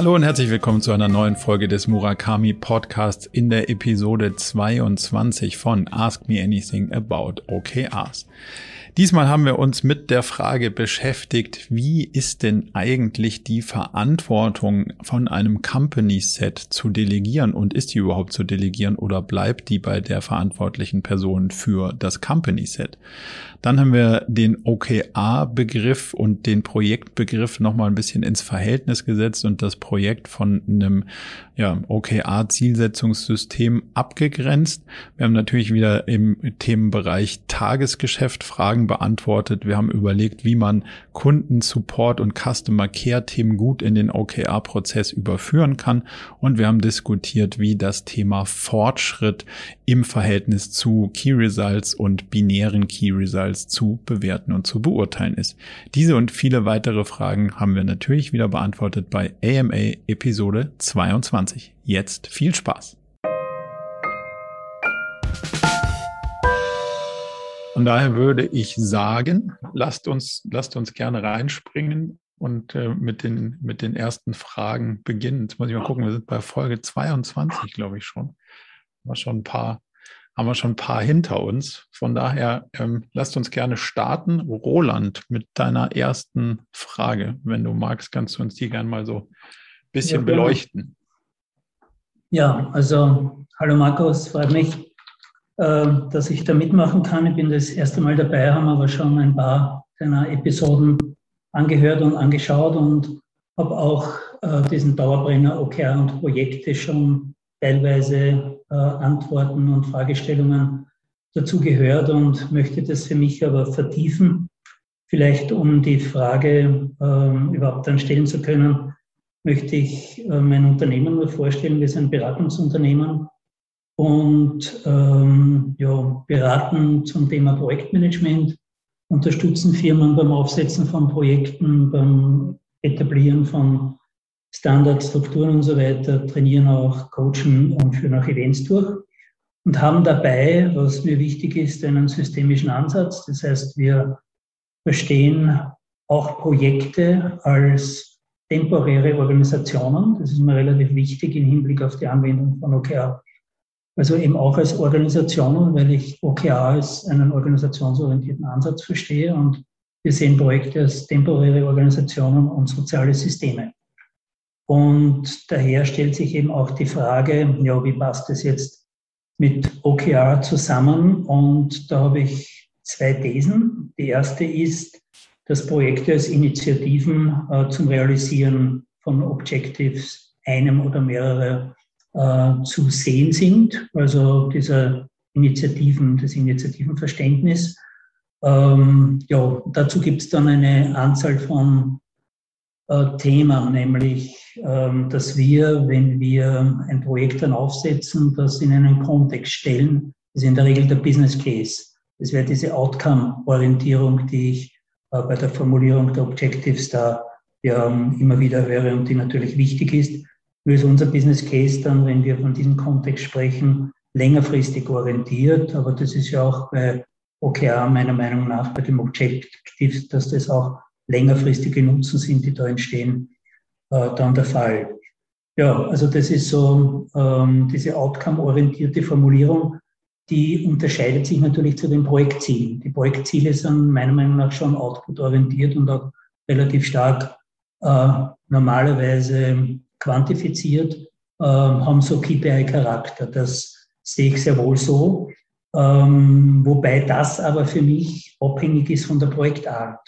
Hallo und herzlich willkommen zu einer neuen Folge des Murakami Podcasts in der Episode 22 von Ask Me Anything About OKRs. Diesmal haben wir uns mit der Frage beschäftigt, wie ist denn eigentlich die Verantwortung von einem Company Set zu delegieren und ist die überhaupt zu delegieren oder bleibt die bei der verantwortlichen Person für das Company Set? Dann haben wir den OKR-Begriff und den Projektbegriff nochmal ein bisschen ins Verhältnis gesetzt und das Projekt von einem ja, OKR-Zielsetzungssystem abgegrenzt. Wir haben natürlich wieder im Themenbereich Tagesgeschäft Fragen beantwortet. Wir haben überlegt, wie man Kunden, Support und Customer Care Themen gut in den OKR-Prozess überführen kann. Und wir haben diskutiert, wie das Thema Fortschritt im Verhältnis zu Key Results und binären Key Results zu bewerten und zu beurteilen ist. Diese und viele weitere Fragen haben wir natürlich wieder beantwortet bei AMA Episode 22. 2020. Jetzt viel Spaß! Von daher würde ich sagen, lasst uns, lasst uns gerne reinspringen und äh, mit, den, mit den ersten Fragen beginnen. Jetzt muss ich mal gucken, wir sind bei Folge 22, glaube ich schon. Haben wir schon ein paar, haben wir schon ein paar hinter uns. Von daher ähm, lasst uns gerne starten. Roland, mit deiner ersten Frage. Wenn du magst, kannst du uns die gerne mal so ein bisschen ja, beleuchten. Ja, also hallo Markus, freut mich, dass ich da mitmachen kann. Ich bin das erste Mal dabei, haben aber schon ein paar deiner Episoden angehört und angeschaut und habe auch äh, diesen Dauerbrenner OKR und Projekte schon teilweise äh, Antworten und Fragestellungen dazu gehört und möchte das für mich aber vertiefen. Vielleicht um die Frage ähm, überhaupt dann stellen zu können, möchte ich äh, mein Unternehmen nur vorstellen. Wir sind ein Beratungsunternehmen und ähm, ja, beraten zum Thema Projektmanagement, unterstützen Firmen beim Aufsetzen von Projekten, beim Etablieren von Standards, Strukturen und so weiter, trainieren auch, coachen und führen auch Events durch und haben dabei, was mir wichtig ist, einen systemischen Ansatz. Das heißt, wir verstehen auch Projekte als temporäre Organisationen. Das ist mir relativ wichtig im Hinblick auf die Anwendung von OKR. Also eben auch als Organisationen, weil ich OKR als einen organisationsorientierten Ansatz verstehe und wir sehen Projekte als temporäre Organisationen und soziale Systeme. Und daher stellt sich eben auch die Frage, ja, wie passt das jetzt mit OKR zusammen? Und da habe ich zwei Thesen. Die erste ist, dass Projekte als Initiativen äh, zum Realisieren von Objectives einem oder mehrere äh, zu sehen sind. Also dieser Initiativen, das Initiativenverständnis. Ähm, ja, dazu gibt es dann eine Anzahl von äh, Themen, nämlich, ähm, dass wir, wenn wir ein Projekt dann aufsetzen, das in einen Kontext stellen, ist in der Regel der Business Case. Das wäre diese Outcome-Orientierung, die ich äh, bei der Formulierung der Objectives da ja immer wieder höre und die natürlich wichtig ist. Nur ist unser Business Case dann, wenn wir von diesem Kontext sprechen, längerfristig orientiert. Aber das ist ja auch bei OKR meiner Meinung nach bei dem Objective, dass das auch längerfristige Nutzen sind, die da entstehen, äh, dann der Fall. Ja, also das ist so ähm, diese outcome-orientierte Formulierung die unterscheidet sich natürlich zu den Projektzielen. Die Projektziele sind meiner Meinung nach schon output-orientiert und auch relativ stark äh, normalerweise quantifiziert, äh, haben so KPI-Charakter. Das sehe ich sehr wohl so. Ähm, wobei das aber für mich abhängig ist von der Projektart.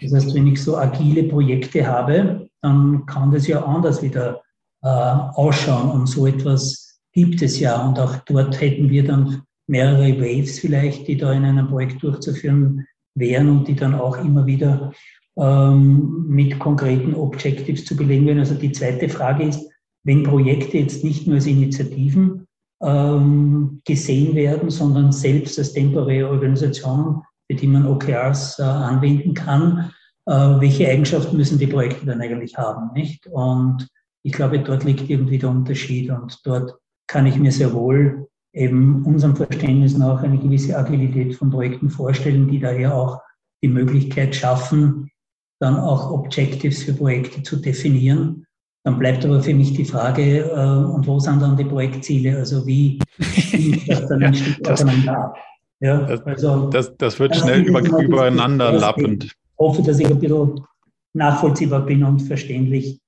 Das heißt, wenn ich so agile Projekte habe, dann kann das ja anders wieder äh, ausschauen und so etwas gibt es ja. Und auch dort hätten wir dann mehrere Waves vielleicht, die da in einem Projekt durchzuführen wären und die dann auch immer wieder ähm, mit konkreten Objectives zu belegen werden. Also die zweite Frage ist, wenn Projekte jetzt nicht nur als Initiativen ähm, gesehen werden, sondern selbst als temporäre Organisationen, für die man OKRs äh, anwenden kann, äh, welche Eigenschaften müssen die Projekte dann eigentlich haben, nicht? Und ich glaube, dort liegt irgendwie der Unterschied und dort kann ich mir sehr wohl eben unserem Verständnis nach eine gewisse Agilität von Projekten vorstellen, die daher auch die Möglichkeit schaffen, dann auch Objectives für Projekte zu definieren Dann bleibt aber für mich die Frage, äh, und wo sind dann die Projektziele? Also wie das dann ein Stück aufeinander ab? Ja, das, also, das, das wird schnell über, übereinander lappend. Ich hoffe, dass ich ein bisschen nachvollziehbar bin und verständlich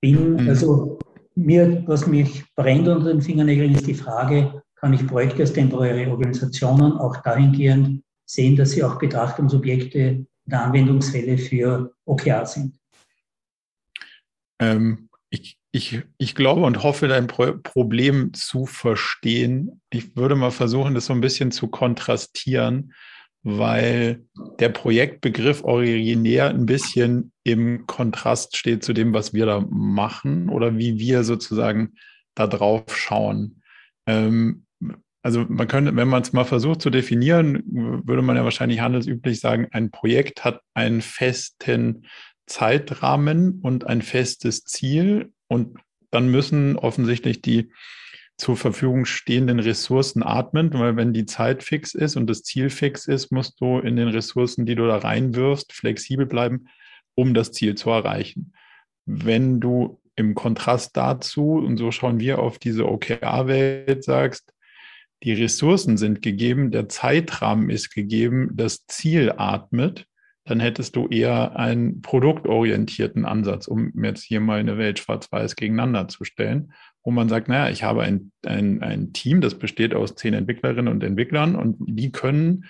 bin. Mhm. Also mir, was mich brennt unter den Fingernägeln, ist die Frage, kann ich Projekte als temporäre Organisationen auch dahingehend sehen, dass sie auch Betrachtungsobjekte der Anwendungsfälle für OKR sind? Ähm, ich, ich, ich glaube und hoffe, dein Pro Problem zu verstehen. Ich würde mal versuchen, das so ein bisschen zu kontrastieren, weil der Projektbegriff originär ein bisschen im Kontrast steht zu dem, was wir da machen oder wie wir sozusagen da drauf schauen. Ähm, also man könnte, wenn man es mal versucht zu definieren, würde man ja wahrscheinlich handelsüblich sagen, ein Projekt hat einen festen Zeitrahmen und ein festes Ziel und dann müssen offensichtlich die zur Verfügung stehenden Ressourcen atmen, weil wenn die Zeit fix ist und das Ziel fix ist, musst du in den Ressourcen, die du da reinwirfst, flexibel bleiben, um das Ziel zu erreichen. Wenn du im Kontrast dazu, und so schauen wir auf diese OKR-Welt, sagst, die Ressourcen sind gegeben, der Zeitrahmen ist gegeben, das Ziel atmet, dann hättest du eher einen produktorientierten Ansatz, um jetzt hier mal eine Welt schwarz-weiß gegeneinander zu stellen, wo man sagt, naja, ich habe ein, ein, ein Team, das besteht aus zehn Entwicklerinnen und Entwicklern und die können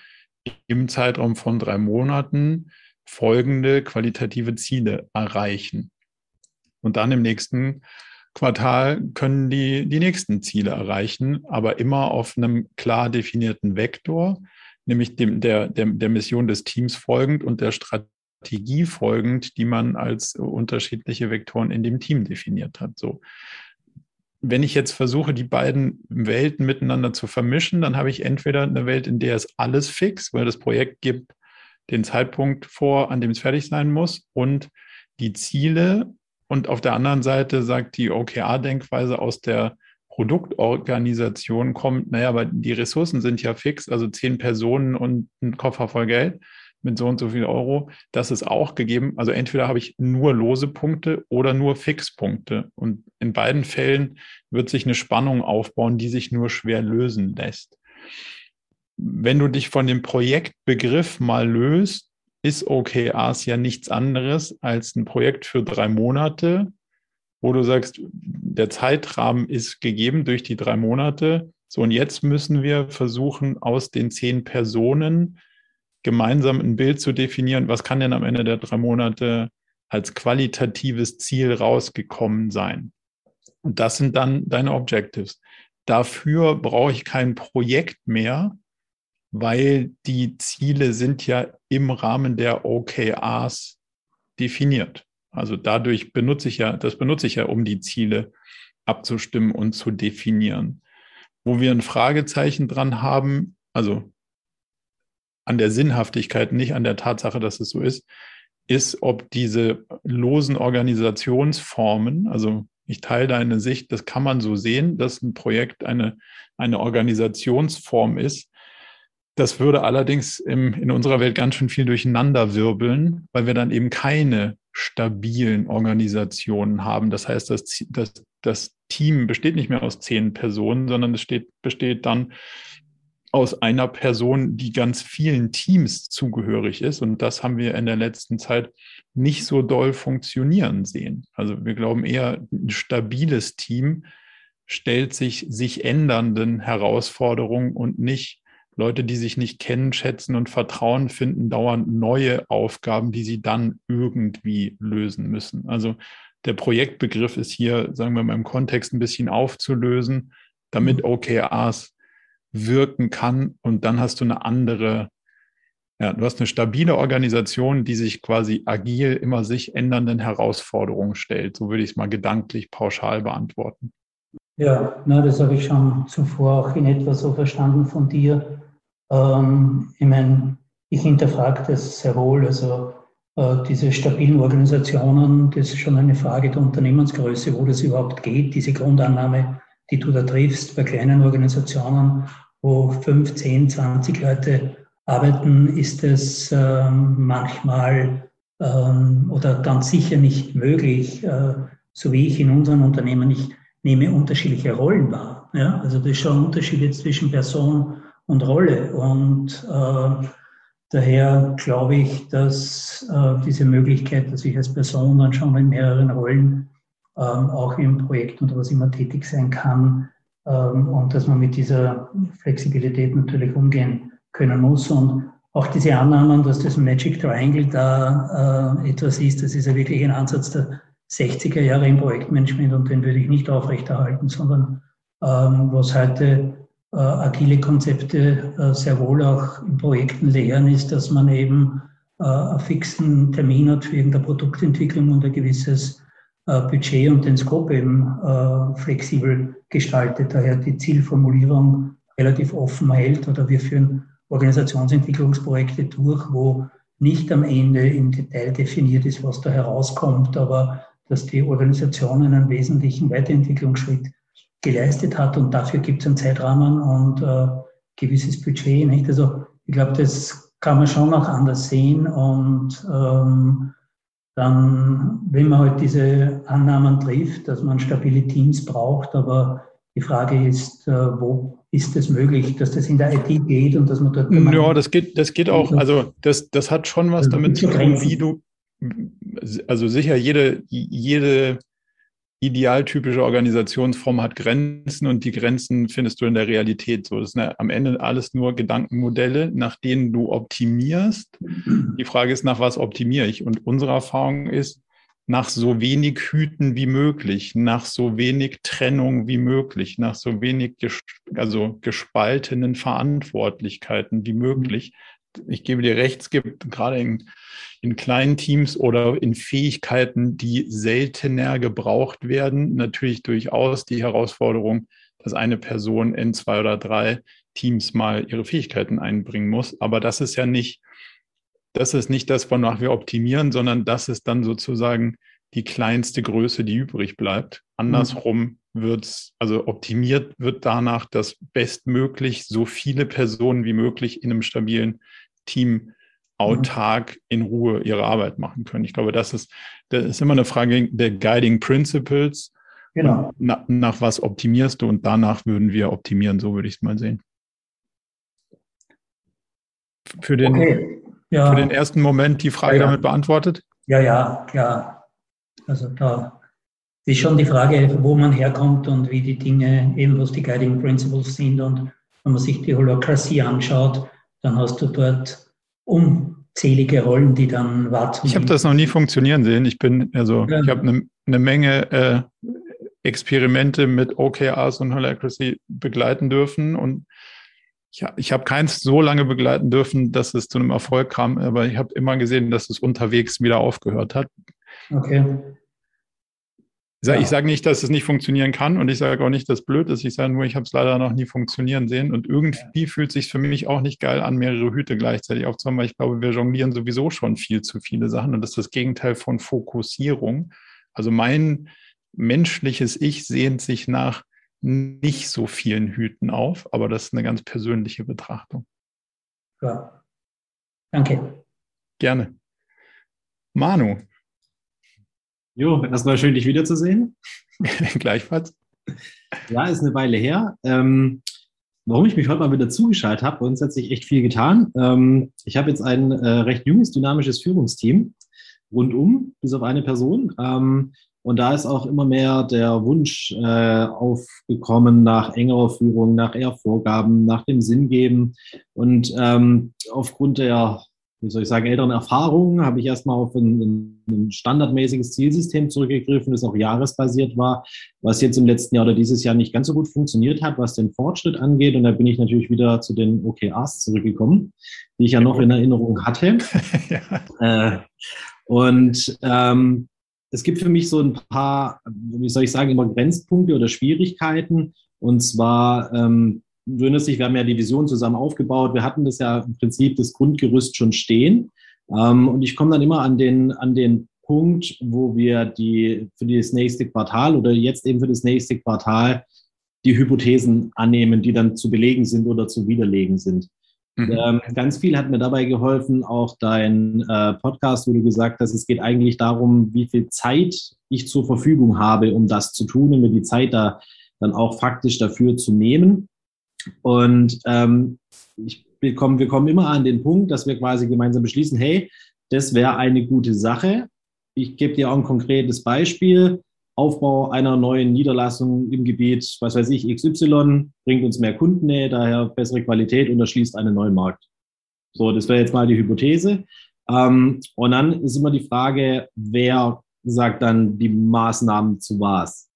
im Zeitraum von drei Monaten folgende qualitative Ziele erreichen. Und dann im nächsten Quartal können die die nächsten Ziele erreichen, aber immer auf einem klar definierten Vektor, nämlich dem, der, der, der Mission des Teams folgend und der Strategie folgend, die man als unterschiedliche Vektoren in dem Team definiert hat. So. Wenn ich jetzt versuche, die beiden Welten miteinander zu vermischen, dann habe ich entweder eine Welt, in der es alles fix, weil das Projekt gibt den Zeitpunkt vor, an dem es fertig sein muss und die Ziele und auf der anderen Seite sagt die OKR-Denkweise aus der Produktorganisation kommt, naja, aber die Ressourcen sind ja fix, also zehn Personen und ein Koffer voll Geld mit so und so viel Euro. Das ist auch gegeben. Also entweder habe ich nur lose Punkte oder nur Fixpunkte. Und in beiden Fällen wird sich eine Spannung aufbauen, die sich nur schwer lösen lässt. Wenn du dich von dem Projektbegriff mal löst, ist OKRs ja nichts anderes als ein Projekt für drei Monate, wo du sagst, der Zeitrahmen ist gegeben durch die drei Monate. So, und jetzt müssen wir versuchen, aus den zehn Personen gemeinsam ein Bild zu definieren, was kann denn am Ende der drei Monate als qualitatives Ziel rausgekommen sein. Und das sind dann deine Objectives. Dafür brauche ich kein Projekt mehr, weil die Ziele sind ja im Rahmen der OKRs definiert. Also dadurch benutze ich ja, das benutze ich ja, um die Ziele abzustimmen und zu definieren. Wo wir ein Fragezeichen dran haben, also an der Sinnhaftigkeit, nicht an der Tatsache, dass es so ist, ist, ob diese losen Organisationsformen, also ich teile deine Sicht, das kann man so sehen, dass ein Projekt eine, eine Organisationsform ist, das würde allerdings im, in unserer Welt ganz schön viel durcheinander wirbeln, weil wir dann eben keine stabilen Organisationen haben. Das heißt, das, das, das Team besteht nicht mehr aus zehn Personen, sondern es steht, besteht dann aus einer Person, die ganz vielen Teams zugehörig ist. Und das haben wir in der letzten Zeit nicht so doll funktionieren sehen. Also wir glauben eher, ein stabiles Team stellt sich sich ändernden Herausforderungen und nicht Leute, die sich nicht kennen, schätzen und vertrauen, finden dauernd neue Aufgaben, die sie dann irgendwie lösen müssen. Also der Projektbegriff ist hier, sagen wir mal, im Kontext ein bisschen aufzulösen, damit mhm. OKRs wirken kann und dann hast du eine andere, ja, du hast eine stabile Organisation, die sich quasi agil immer sich ändernden Herausforderungen stellt. So würde ich es mal gedanklich pauschal beantworten. Ja, na, das habe ich schon zuvor auch in etwa so verstanden von dir. Ähm, ich meine, ich hinterfrage das sehr wohl. Also äh, diese stabilen Organisationen, das ist schon eine Frage der Unternehmensgröße, wo das überhaupt geht. Diese Grundannahme, die du da triffst bei kleinen Organisationen, wo 5, 10, 20 Leute arbeiten, ist es ähm, manchmal ähm, oder ganz sicher nicht möglich, äh, so wie ich in unseren Unternehmen, ich nehme unterschiedliche Rollen wahr. Ja? Also das ist schon ein Unterschied zwischen Person und Rolle. Und äh, daher glaube ich, dass äh, diese Möglichkeit, dass ich als Person dann schon in mehreren Rollen ähm, auch im Projekt oder was immer tätig sein kann ähm, und dass man mit dieser Flexibilität natürlich umgehen können muss. Und auch diese Annahmen, dass das Magic Triangle da äh, etwas ist, das ist ja wirklich ein Ansatz der 60er Jahre im Projektmanagement und den würde ich nicht aufrechterhalten, sondern ähm, was heute äh, agile Konzepte äh, sehr wohl auch in Projekten lehren, ist, dass man eben äh, einen fixen Termin hat für irgendeine Produktentwicklung und ein gewisses äh, Budget und den Scope eben äh, flexibel gestaltet. Daher die Zielformulierung relativ offen hält oder wir führen Organisationsentwicklungsprojekte durch, wo nicht am Ende im Detail definiert ist, was da herauskommt, aber dass die Organisation einen wesentlichen Weiterentwicklungsschritt geleistet hat und dafür gibt es einen Zeitrahmen und äh, gewisses Budget. Nicht? Also ich glaube, das kann man schon auch anders sehen und ähm, dann, wenn man halt diese Annahmen trifft, dass man stabile Teams braucht, aber die Frage ist, äh, wo ist es möglich, dass das in der IT geht und dass man dort. Ja, das geht, das geht auch. Also das, das hat schon was also damit zu tun, wie du, also sicher jede, jede idealtypische Organisationsform hat Grenzen und die Grenzen findest du in der Realität so. Das sind am Ende alles nur Gedankenmodelle, nach denen du optimierst. Die Frage ist, nach was optimiere ich? Und unsere Erfahrung ist, nach so wenig Hüten wie möglich, nach so wenig Trennung wie möglich, nach so wenig ges also gespaltenen Verantwortlichkeiten wie möglich. Ich gebe dir recht, es gibt gerade in in kleinen Teams oder in Fähigkeiten, die seltener gebraucht werden, natürlich durchaus die Herausforderung, dass eine Person in zwei oder drei Teams mal ihre Fähigkeiten einbringen muss. Aber das ist ja nicht, das ist nicht das, wonach wir optimieren, sondern das ist dann sozusagen die kleinste Größe, die übrig bleibt. Andersrum wird es, also optimiert wird danach, dass bestmöglich so viele Personen wie möglich in einem stabilen Team autark in Ruhe ihre Arbeit machen können. Ich glaube, das ist, das ist immer eine Frage der Guiding Principles. Genau. Na, nach was optimierst du und danach würden wir optimieren, so würde ich es mal sehen. Für den, okay. ja. für den ersten Moment die Frage ja, ja. damit beantwortet? Ja, ja, klar. Also da ist schon die Frage, wo man herkommt und wie die Dinge, eben was die Guiding Principles sind. Und wenn man sich die Holokratie anschaut, dann hast du dort unzählige Rollen, die dann warten. Ich habe das noch nie funktionieren sehen. Ich bin, also ja. ich habe eine ne Menge äh, Experimente mit OKRs und Holacracy begleiten dürfen und ich, ich habe keins so lange begleiten dürfen, dass es zu einem Erfolg kam, aber ich habe immer gesehen, dass es unterwegs wieder aufgehört hat. Okay. Ich sage ja. sag nicht, dass es nicht funktionieren kann und ich sage auch nicht, dass es blöd ist. Ich sage nur, ich habe es leider noch nie funktionieren sehen. Und irgendwie ja. fühlt es sich für mich auch nicht geil an, mehrere Hüte gleichzeitig aufzuhaben, weil ich glaube, wir jonglieren sowieso schon viel zu viele Sachen. Und das ist das Gegenteil von Fokussierung. Also mein menschliches Ich sehnt sich nach nicht so vielen Hüten auf, aber das ist eine ganz persönliche Betrachtung. Ja. Danke. Gerne. Manu, Jo, erstmal schön, dich wiederzusehen. Gleichfalls. Ja, ist eine Weile her. Ähm, warum ich mich heute mal wieder zugeschaltet habe, bei uns hat sich echt viel getan. Ähm, ich habe jetzt ein äh, recht junges, dynamisches Führungsteam rundum, bis auf eine Person. Ähm, und da ist auch immer mehr der Wunsch äh, aufgekommen nach engerer Führung, nach eher Vorgaben, nach dem Sinn geben. Und ähm, aufgrund der wie soll ich sagen, älteren Erfahrungen habe ich erstmal auf ein, ein, standardmäßiges Zielsystem zurückgegriffen, das auch jahresbasiert war, was jetzt im letzten Jahr oder dieses Jahr nicht ganz so gut funktioniert hat, was den Fortschritt angeht. Und da bin ich natürlich wieder zu den OKRs zurückgekommen, die ich ja noch in Erinnerung hatte. ja. äh, und ähm, es gibt für mich so ein paar, wie soll ich sagen, immer Grenzpunkte oder Schwierigkeiten. Und zwar ähm, du erinnerst dich, wir haben ja die Vision zusammen aufgebaut. Wir hatten das ja im Prinzip das Grundgerüst schon stehen. Ähm, und ich komme dann immer an den, an den Punkt, wo wir die für das nächste Quartal oder jetzt eben für das nächste Quartal die Hypothesen annehmen, die dann zu belegen sind oder zu widerlegen sind. Mhm. Ähm, ganz viel hat mir dabei geholfen, auch dein äh, Podcast, wo du gesagt hast, es geht eigentlich darum, wie viel Zeit ich zur Verfügung habe, um das zu tun und mir die Zeit da dann auch faktisch dafür zu nehmen. Und ähm, ich bekomme, wir kommen immer an den Punkt, dass wir quasi gemeinsam beschließen, hey, das wäre eine gute Sache. Ich gebe dir auch ein konkretes Beispiel. Aufbau einer neuen Niederlassung im Gebiet, was weiß ich, XY, bringt uns mehr Kundennähe, daher bessere Qualität und erschließt einen neuen Markt. So, das wäre jetzt mal die Hypothese. Ähm, und dann ist immer die Frage, wer sagt dann die Maßnahmen zu was?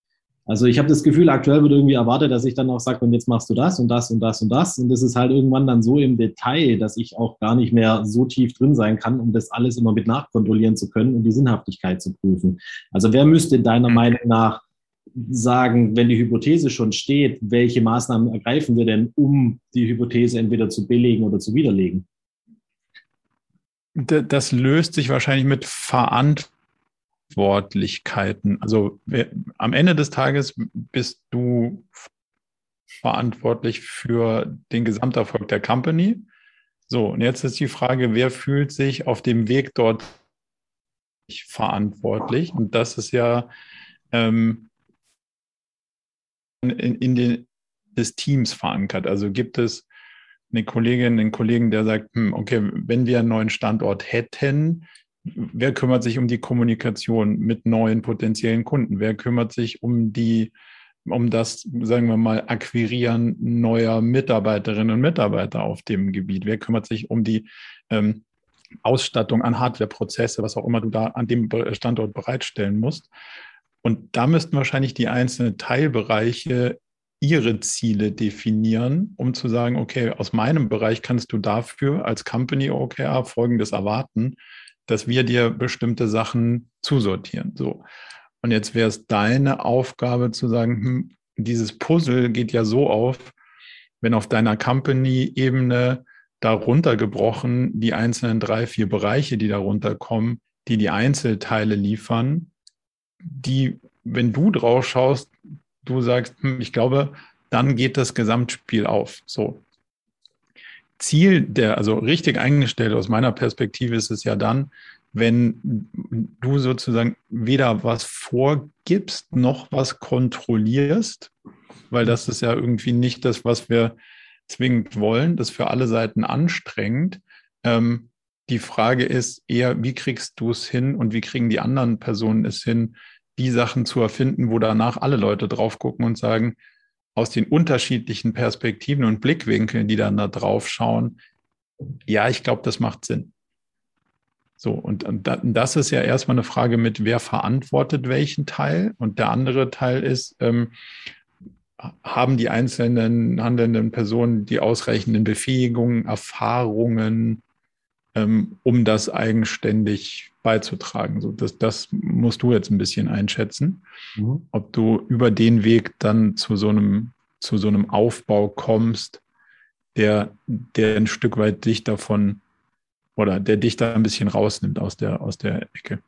Also ich habe das Gefühl, aktuell wird irgendwie erwartet, dass ich dann auch sage, und jetzt machst du das und das und das und das. Und das ist halt irgendwann dann so im Detail, dass ich auch gar nicht mehr so tief drin sein kann, um das alles immer mit nachkontrollieren zu können und die Sinnhaftigkeit zu prüfen. Also wer müsste deiner mhm. Meinung nach sagen, wenn die Hypothese schon steht, welche Maßnahmen ergreifen wir denn, um die Hypothese entweder zu belegen oder zu widerlegen? Das löst sich wahrscheinlich mit Verantwortung Verantwortlichkeiten. Also am Ende des Tages bist du verantwortlich für den Gesamterfolg der Company. So, und jetzt ist die Frage, wer fühlt sich auf dem Weg dort verantwortlich? Und das ist ja ähm, in, in den, des Teams verankert. Also gibt es eine Kollegin, einen Kollegen, der sagt, hm, okay, wenn wir einen neuen Standort hätten, wer kümmert sich um die Kommunikation mit neuen potenziellen Kunden? Wer kümmert sich um die, um das, sagen wir mal, Akquirieren neuer Mitarbeiterinnen und Mitarbeiter auf dem Gebiet? Wer kümmert sich um die ähm, Ausstattung an Hardwareprozesse, was auch immer du da an dem Standort bereitstellen musst? Und da müssten wahrscheinlich die einzelnen Teilbereiche ihre Ziele definieren, um zu sagen, okay, aus meinem Bereich kannst du dafür als Company OKR Folgendes erwarten dass wir dir bestimmte Sachen zusortieren. So. Und jetzt wäre es deine Aufgabe zu sagen, hm, dieses Puzzle geht ja so auf, wenn auf deiner Company-Ebene darunter gebrochen die einzelnen drei, vier Bereiche, die darunter kommen, die die Einzelteile liefern, die, wenn du drauf schaust, du sagst, hm, ich glaube, dann geht das Gesamtspiel auf. So. Ziel der, also richtig eingestellt aus meiner Perspektive ist es ja dann, wenn du sozusagen weder was vorgibst noch was kontrollierst, weil das ist ja irgendwie nicht das, was wir zwingend wollen, das für alle Seiten anstrengend. Ähm, die Frage ist eher, wie kriegst du es hin und wie kriegen die anderen Personen es hin, die Sachen zu erfinden, wo danach alle Leute drauf gucken und sagen, aus den unterschiedlichen Perspektiven und Blickwinkeln, die dann da drauf schauen, ja, ich glaube, das macht Sinn. So, und, und das ist ja erstmal eine Frage mit, wer verantwortet welchen Teil? Und der andere Teil ist, ähm, haben die einzelnen handelnden Personen die ausreichenden Befähigungen, Erfahrungen, ähm, um das eigenständig beizutragen. So, das, das musst du jetzt ein bisschen einschätzen, mhm. ob du über den Weg dann zu so einem, zu so einem Aufbau kommst, der, der ein Stück weit dich davon oder der dich da ein bisschen rausnimmt aus der, aus der Ecke.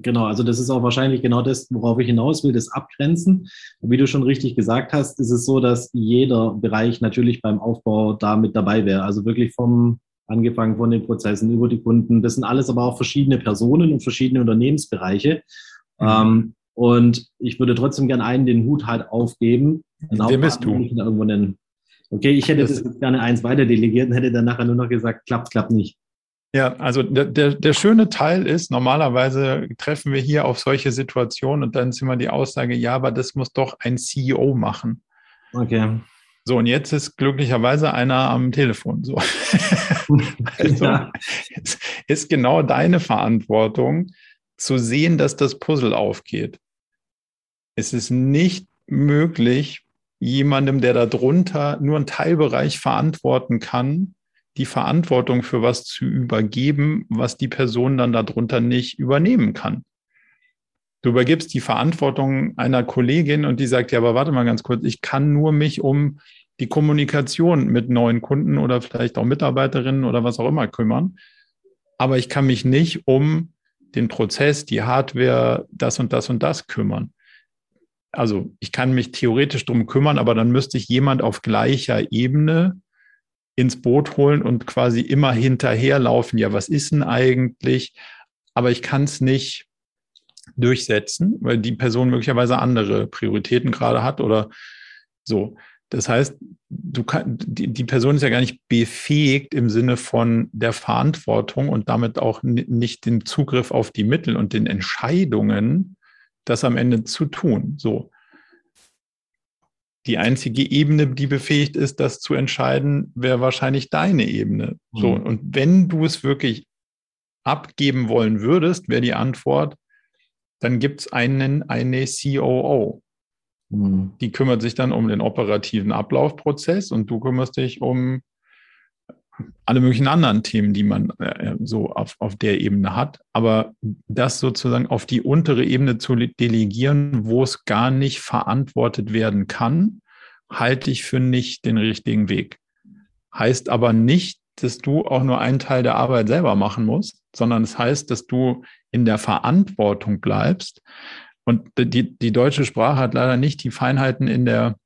Genau, also das ist auch wahrscheinlich genau das, worauf ich hinaus will, das Abgrenzen. Wie du schon richtig gesagt hast, ist es so, dass jeder Bereich natürlich beim Aufbau da mit dabei wäre. Also wirklich vom angefangen von den Prozessen über die Kunden. Das sind alles aber auch verschiedene Personen und verschiedene Unternehmensbereiche. Mhm. Ähm, und ich würde trotzdem gerne einen den Hut halt aufgeben. Wer bist du? Irgendwo nennen. Okay, ich hätte das, das gerne eins weiter delegiert und hätte dann nachher nur noch gesagt, klappt, klappt nicht. Ja, also der, der, der schöne Teil ist, normalerweise treffen wir hier auf solche Situationen und dann ist immer die Aussage, ja, aber das muss doch ein CEO machen. Okay. So, und jetzt ist glücklicherweise einer am Telefon. So. also, ja. ist genau deine Verantwortung, zu sehen, dass das Puzzle aufgeht. Es ist nicht möglich, jemandem, der darunter nur einen Teilbereich verantworten kann, die Verantwortung für was zu übergeben, was die Person dann darunter nicht übernehmen kann. Du übergibst die Verantwortung einer Kollegin und die sagt, ja, aber warte mal ganz kurz, ich kann nur mich um die Kommunikation mit neuen Kunden oder vielleicht auch Mitarbeiterinnen oder was auch immer kümmern. Aber ich kann mich nicht um den Prozess, die Hardware, das und das und das kümmern. Also ich kann mich theoretisch drum kümmern, aber dann müsste ich jemand auf gleicher Ebene ins Boot holen und quasi immer hinterherlaufen. Ja, was ist denn eigentlich? Aber ich kann es nicht durchsetzen, weil die Person möglicherweise andere Prioritäten gerade hat oder so. Das heißt, du kann, die, die Person ist ja gar nicht befähigt im Sinne von der Verantwortung und damit auch nicht den Zugriff auf die Mittel und den Entscheidungen, das am Ende zu tun. So. Die einzige Ebene, die befähigt ist, das zu entscheiden, wäre wahrscheinlich deine Ebene. Mhm. So. Und wenn du es wirklich abgeben wollen würdest, wäre die Antwort, dann gibt es einen, eine COO. Mhm. Die kümmert sich dann um den operativen Ablaufprozess und du kümmerst dich um alle möglichen anderen Themen, die man äh, so auf, auf der Ebene hat. Aber das sozusagen auf die untere Ebene zu delegieren, wo es gar nicht verantwortet werden kann, halte ich für nicht den richtigen Weg. Heißt aber nicht, dass du auch nur einen Teil der Arbeit selber machen musst, sondern es heißt, dass du in der Verantwortung bleibst, und die, die deutsche Sprache hat leider nicht die Feinheiten in der,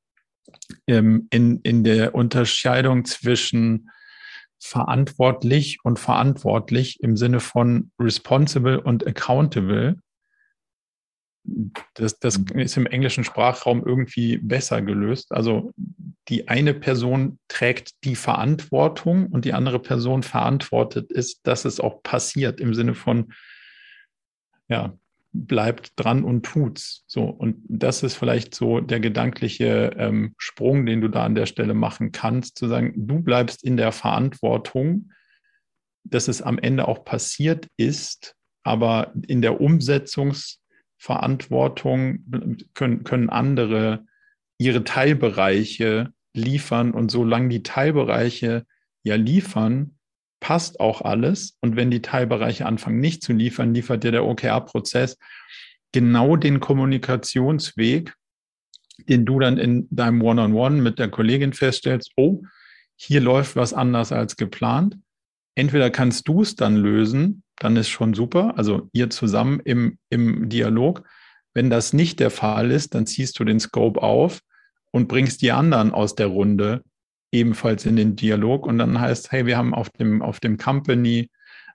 ähm, in, in der Unterscheidung zwischen verantwortlich und verantwortlich im Sinne von responsible und accountable. Das, das mhm. ist im englischen Sprachraum irgendwie besser gelöst. Also die eine Person trägt die Verantwortung und die andere Person verantwortet ist, dass es auch passiert im Sinne von, ja, bleibt dran und tut's. So, und das ist vielleicht so der gedankliche ähm, Sprung, den du da an der Stelle machen kannst, zu sagen, du bleibst in der Verantwortung, dass es am Ende auch passiert ist, aber in der Umsetzungsverantwortung können, können andere ihre Teilbereiche liefern und solange die Teilbereiche ja liefern, passt auch alles. Und wenn die Teilbereiche anfangen nicht zu liefern, liefert dir der OKR-Prozess genau den Kommunikationsweg, den du dann in deinem One-on-One -on -One mit der Kollegin feststellst, oh, hier läuft was anders als geplant. Entweder kannst du es dann lösen, dann ist schon super, also ihr zusammen im, im Dialog. Wenn das nicht der Fall ist, dann ziehst du den Scope auf und bringst die anderen aus der Runde ebenfalls in den Dialog und dann heißt, hey, wir haben auf dem, auf dem Company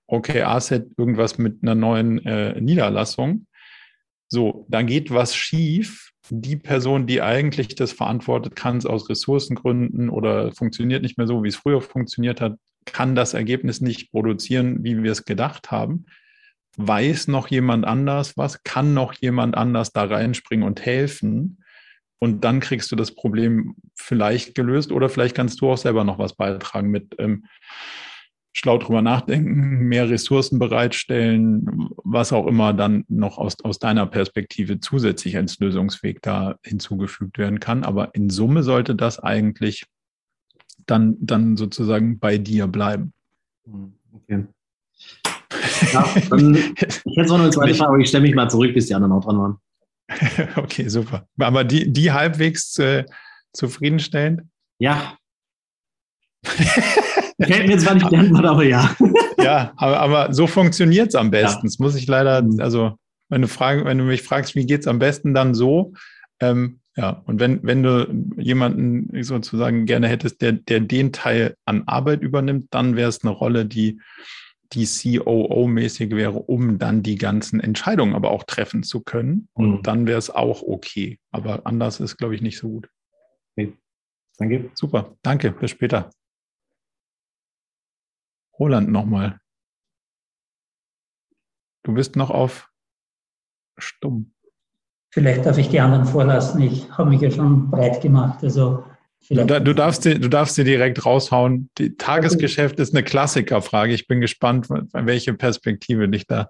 OKR-Set irgendwas mit einer neuen äh, Niederlassung. So, da geht was schief. Die Person, die eigentlich das verantwortet, kann es aus Ressourcengründen oder funktioniert nicht mehr so, wie es früher funktioniert hat, kann das Ergebnis nicht produzieren, wie wir es gedacht haben. Weiß noch jemand anders was? Kann noch jemand anders da reinspringen und helfen? Und dann kriegst du das Problem vielleicht gelöst oder vielleicht kannst du auch selber noch was beitragen mit ähm, schlau drüber nachdenken, mehr Ressourcen bereitstellen, was auch immer dann noch aus, aus deiner Perspektive zusätzlich als Lösungsweg da hinzugefügt werden kann. Aber in Summe sollte das eigentlich dann, dann sozusagen bei dir bleiben. Okay. Ja, dann, ich hätte noch eine zweite Frage, aber ich stelle mich mal zurück, bis die anderen auch dran waren. okay, super. Aber die, die halbwegs äh, zufriedenstellend? Ja. Fällt mir jetzt zwar nicht die Antwort, aber ja. ja, aber, aber so funktioniert es am besten. Ja. Das muss ich leider, mhm. also wenn du, frag, wenn du mich fragst, wie geht es am besten, dann so. Ähm, ja, und wenn, wenn du jemanden sozusagen gerne hättest, der, der den Teil an Arbeit übernimmt, dann wäre es eine Rolle, die die COO-mäßig wäre, um dann die ganzen Entscheidungen aber auch treffen zu können. Und mhm. dann wäre es auch okay. Aber anders ist, glaube ich, nicht so gut. Okay. Danke. Super. Danke. Bis später. Roland nochmal. Du bist noch auf stumm. Vielleicht darf ich die anderen vorlassen. Ich habe mich ja schon breit gemacht. Also Du, du, darfst dir, du darfst dir direkt raushauen. Die Tagesgeschäft ist eine Klassikerfrage. Ich bin gespannt, welche Perspektive dich da,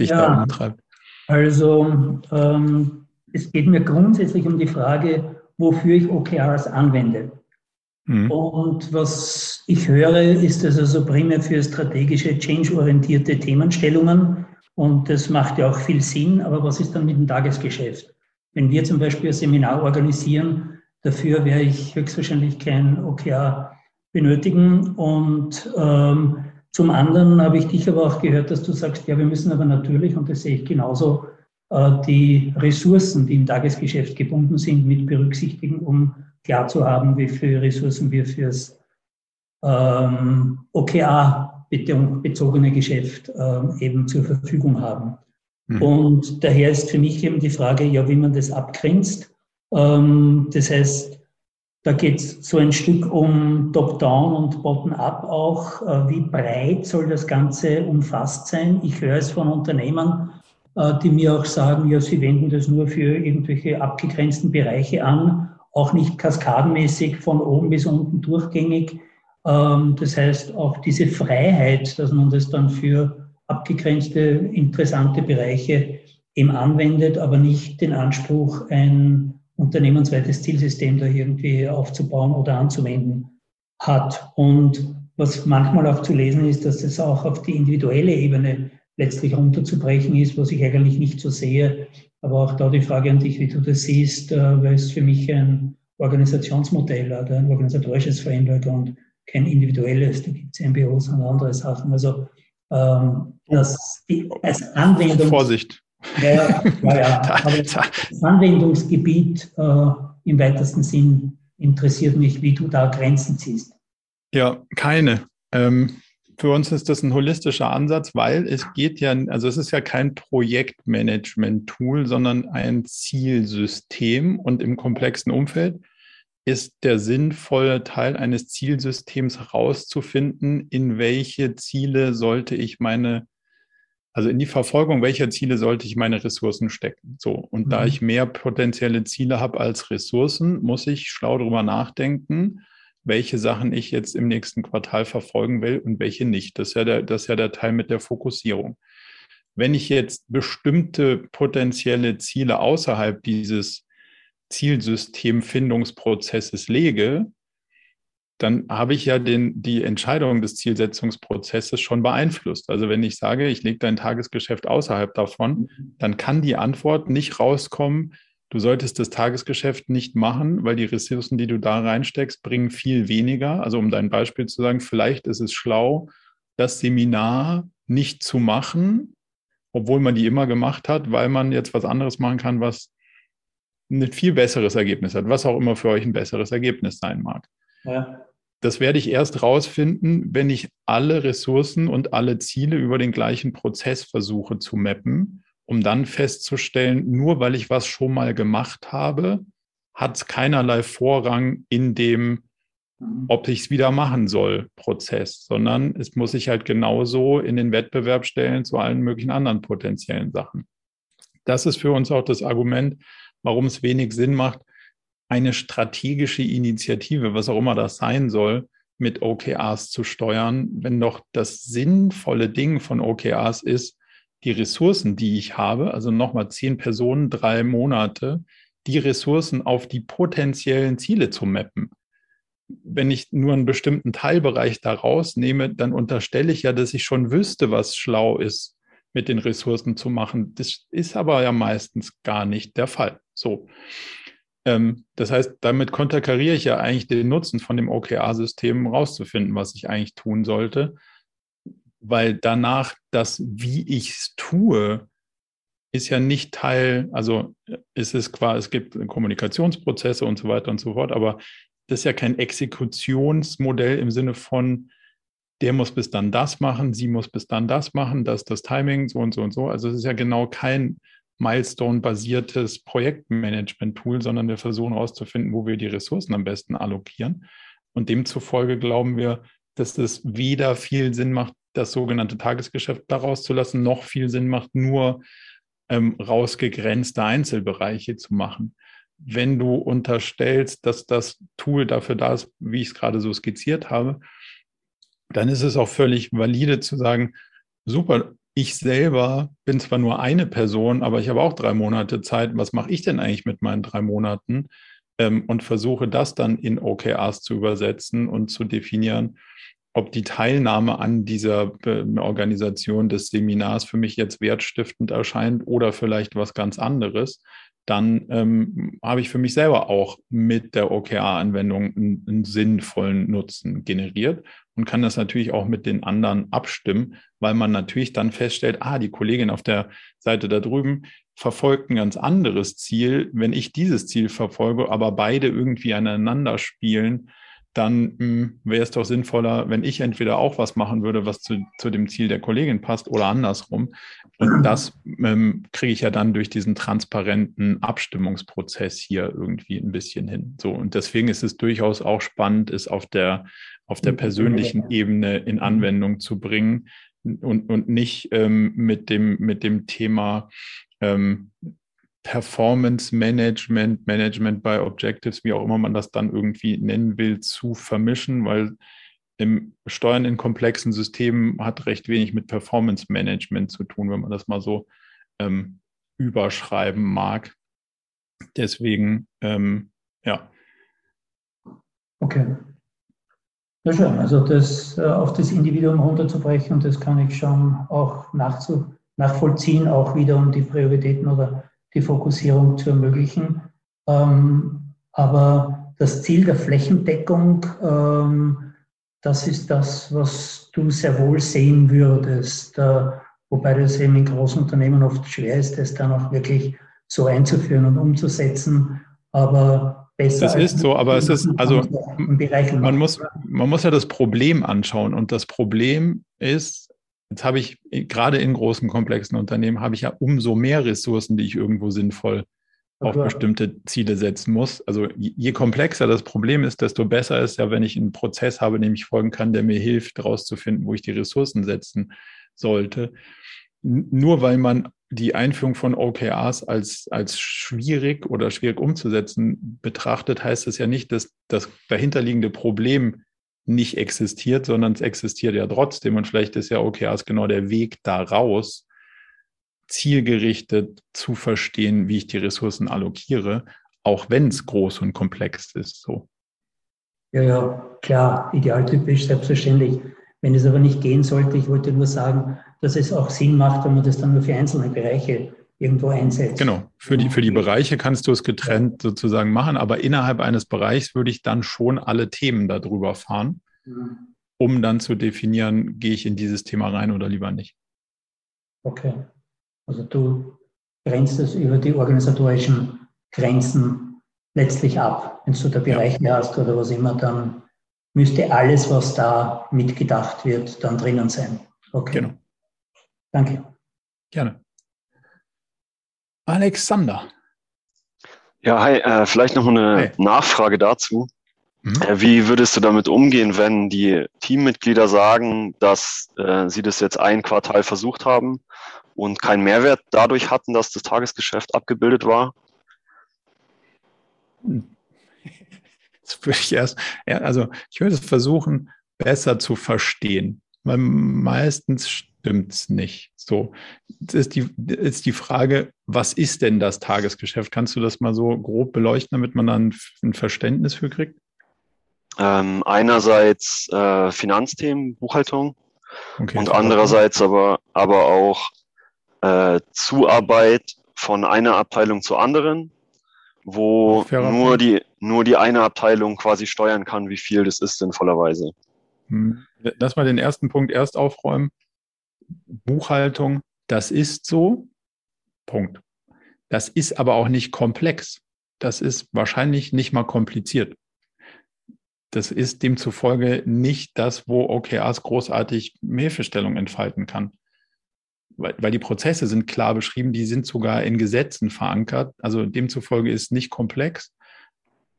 dich ja, da umtreibt. Also ähm, es geht mir grundsätzlich um die Frage, wofür ich OKRs anwende. Mhm. Und was ich höre, ist das also primär für strategische, change-orientierte Themenstellungen. Und das macht ja auch viel Sinn. Aber was ist dann mit dem Tagesgeschäft? Wenn wir zum Beispiel ein Seminar organisieren, Dafür werde ich höchstwahrscheinlich kein OKR benötigen. Und ähm, zum anderen habe ich dich aber auch gehört, dass du sagst, ja, wir müssen aber natürlich, und das sehe ich genauso, äh, die Ressourcen, die im Tagesgeschäft gebunden sind, mit berücksichtigen, um klar zu haben, wie viele Ressourcen wir fürs ähm, OKA-bezogene Geschäft ähm, eben zur Verfügung haben. Mhm. Und daher ist für mich eben die Frage, ja, wie man das abgrenzt. Ähm, das heißt, da geht es so ein Stück um Top-Down und Bottom-Up auch. Äh, wie breit soll das Ganze umfasst sein? Ich höre es von Unternehmen, äh, die mir auch sagen, ja, sie wenden das nur für irgendwelche abgegrenzten Bereiche an, auch nicht kaskadenmäßig von oben bis unten durchgängig. Ähm, das heißt, auch diese Freiheit, dass man das dann für abgegrenzte, interessante Bereiche eben anwendet, aber nicht den Anspruch, ein unternehmensweites Zielsystem da irgendwie aufzubauen oder anzuwenden hat. Und was manchmal auch zu lesen ist, dass es auch auf die individuelle Ebene letztlich runterzubrechen ist, was ich eigentlich nicht so sehe. Aber auch da die Frage an dich, wie du das siehst, äh, weil es für mich ein Organisationsmodell oder ein organisatorisches Framework und kein individuelles. Da gibt es MBOs und andere Sachen. Also ähm, das die, als Anwendung. Vorsicht. Ja, ja, ja. Aber das Anwendungsgebiet äh, im weitesten Sinn interessiert mich, wie du da Grenzen ziehst. Ja, keine. Ähm, für uns ist das ein holistischer Ansatz, weil es geht ja, also es ist ja kein Projektmanagement-Tool, sondern ein Zielsystem und im komplexen Umfeld ist der sinnvolle Teil eines Zielsystems herauszufinden, in welche Ziele sollte ich meine, also in die Verfolgung welcher Ziele sollte ich meine Ressourcen stecken. So. Und mhm. da ich mehr potenzielle Ziele habe als Ressourcen, muss ich schlau darüber nachdenken, welche Sachen ich jetzt im nächsten Quartal verfolgen will und welche nicht. Das ist ja der, das ist ja der Teil mit der Fokussierung. Wenn ich jetzt bestimmte potenzielle Ziele außerhalb dieses Zielsystemfindungsprozesses lege, dann habe ich ja den, die Entscheidung des Zielsetzungsprozesses schon beeinflusst. Also wenn ich sage, ich lege dein Tagesgeschäft außerhalb davon, dann kann die Antwort nicht rauskommen, du solltest das Tagesgeschäft nicht machen, weil die Ressourcen, die du da reinsteckst, bringen viel weniger. Also um dein Beispiel zu sagen, vielleicht ist es schlau, das Seminar nicht zu machen, obwohl man die immer gemacht hat, weil man jetzt was anderes machen kann, was ein viel besseres Ergebnis hat, was auch immer für euch ein besseres Ergebnis sein mag. Ja. Das werde ich erst rausfinden, wenn ich alle Ressourcen und alle Ziele über den gleichen Prozess versuche zu mappen, um dann festzustellen, nur weil ich was schon mal gemacht habe, hat es keinerlei Vorrang in dem, mhm. ob ich es wieder machen soll, Prozess, sondern es muss sich halt genauso in den Wettbewerb stellen zu allen möglichen anderen potenziellen Sachen. Das ist für uns auch das Argument, warum es wenig Sinn macht, eine strategische Initiative, was auch immer das sein soll, mit OKRs zu steuern, wenn doch das sinnvolle Ding von OKRs ist, die Ressourcen, die ich habe, also nochmal zehn Personen, drei Monate, die Ressourcen auf die potenziellen Ziele zu mappen. Wenn ich nur einen bestimmten Teilbereich da rausnehme, dann unterstelle ich ja, dass ich schon wüsste, was schlau ist, mit den Ressourcen zu machen. Das ist aber ja meistens gar nicht der Fall. So. Ähm, das heißt, damit konterkariere ich ja eigentlich den Nutzen von dem OKR-System rauszufinden, was ich eigentlich tun sollte, weil danach das, wie ich es tue, ist ja nicht Teil, also ist es quasi, es gibt Kommunikationsprozesse und so weiter und so fort, aber das ist ja kein Exekutionsmodell im Sinne von, der muss bis dann das machen, sie muss bis dann das machen, das ist das Timing, so und so und so. Also es ist ja genau kein Milestone-basiertes Projektmanagement-Tool, sondern wir versuchen herauszufinden, wo wir die Ressourcen am besten allokieren. Und demzufolge glauben wir, dass es weder viel Sinn macht, das sogenannte Tagesgeschäft daraus zu lassen, noch viel Sinn macht, nur ähm, rausgegrenzte Einzelbereiche zu machen. Wenn du unterstellst, dass das Tool dafür da ist, wie ich es gerade so skizziert habe, dann ist es auch völlig valide zu sagen, super, ich selber bin zwar nur eine Person, aber ich habe auch drei Monate Zeit. Was mache ich denn eigentlich mit meinen drei Monaten? Ähm, und versuche das dann in OKRs zu übersetzen und zu definieren, ob die Teilnahme an dieser Organisation des Seminars für mich jetzt wertstiftend erscheint oder vielleicht was ganz anderes dann ähm, habe ich für mich selber auch mit der OKR-Anwendung einen, einen, sinnvollen Nutzen generiert und kann das natürlich auch mit den anderen abstimmen, weil man natürlich dann feststellt, ah, die Kollegin auf der Seite da drüben verfolgt ein ganz anderes Ziel. Wenn ich dieses Ziel verfolge, aber beide irgendwie aneinander spielen, dann hm, wäre es doch sinnvoller, wenn ich entweder auch was machen würde, was zu, zu dem Ziel der Kollegin passt oder andersrum. Und das ähm, kriege ich ja dann durch diesen transparenten Abstimmungsprozess hier irgendwie ein bisschen hin. So, und deswegen ist es durchaus auch spannend, es auf der, auf der persönlichen Ebene in Anwendung zu bringen und, und nicht ähm, mit, dem, mit dem Thema ähm, Performance Management, Management by Objectives, wie auch immer man das dann irgendwie nennen will, zu vermischen, weil im Steuern in komplexen Systemen hat recht wenig mit Performance Management zu tun, wenn man das mal so ähm, überschreiben mag. Deswegen, ähm, ja. Okay. Ja, schön. Also das äh, auf das Individuum runterzubrechen, das kann ich schon auch nachvollziehen, auch wieder um die Prioritäten oder die Fokussierung zu ermöglichen. Ähm, aber das Ziel der Flächendeckung, ähm, das ist das, was du sehr wohl sehen würdest, äh, wobei das eben in großen Unternehmen oft schwer ist, das dann auch wirklich so einzuführen und umzusetzen. Aber besser. Das ist so, aber es ist, also man muss, man muss ja das Problem anschauen und das Problem ist, Jetzt habe ich gerade in großen, komplexen Unternehmen habe ich ja umso mehr Ressourcen, die ich irgendwo sinnvoll auf bestimmte Ziele setzen muss. Also je komplexer das Problem ist, desto besser ist ja, wenn ich einen Prozess habe, dem ich folgen kann, der mir hilft, herauszufinden, wo ich die Ressourcen setzen sollte. Nur weil man die Einführung von OKRs als, als schwierig oder schwierig umzusetzen betrachtet, heißt es ja nicht, dass das dahinterliegende Problem nicht existiert, sondern es existiert ja trotzdem. Und vielleicht ist ja OKRs genau der Weg daraus, zielgerichtet zu verstehen, wie ich die Ressourcen allokiere, auch wenn es groß und komplex ist. So. Ja, ja, klar, idealtypisch, selbstverständlich. Wenn es aber nicht gehen sollte, ich wollte nur sagen, dass es auch Sinn macht, wenn man das dann nur für einzelne Bereiche irgendwo einsetzt. Genau, für die, für die Bereiche kannst du es getrennt sozusagen machen, aber innerhalb eines Bereichs würde ich dann schon alle Themen darüber fahren, um dann zu definieren, gehe ich in dieses Thema rein oder lieber nicht. Okay, also du grenzt es über die organisatorischen Grenzen letztlich ab. Wenn du da Bereiche ja. hast oder was immer, dann müsste alles, was da mitgedacht wird, dann drinnen sein. Okay. Genau. Danke. Gerne. Alexander. Ja, hi, äh, vielleicht noch eine hi. Nachfrage dazu. Mhm. Äh, wie würdest du damit umgehen, wenn die Teammitglieder sagen, dass äh, sie das jetzt ein Quartal versucht haben und keinen Mehrwert dadurch hatten, dass das Tagesgeschäft abgebildet war? Das würde ich erst, also ich würde es versuchen, besser zu verstehen, weil meistens stimmt es nicht. So, jetzt ist die, ist die Frage, was ist denn das Tagesgeschäft? Kannst du das mal so grob beleuchten, damit man dann ein Verständnis für kriegt? Ähm, einerseits äh, Finanzthemen, Buchhaltung okay, und andererseits aber, aber auch äh, Zuarbeit von einer Abteilung zur anderen, wo nur die, nur die eine Abteilung quasi steuern kann, wie viel das ist sinnvollerweise. Hm. Lass mal den ersten Punkt erst aufräumen. Buchhaltung, das ist so. Punkt. Das ist aber auch nicht komplex. Das ist wahrscheinlich nicht mal kompliziert. Das ist demzufolge nicht das, wo OKRs großartig Hilfestellung entfalten kann. Weil, weil die Prozesse sind klar beschrieben, die sind sogar in Gesetzen verankert. Also demzufolge ist nicht komplex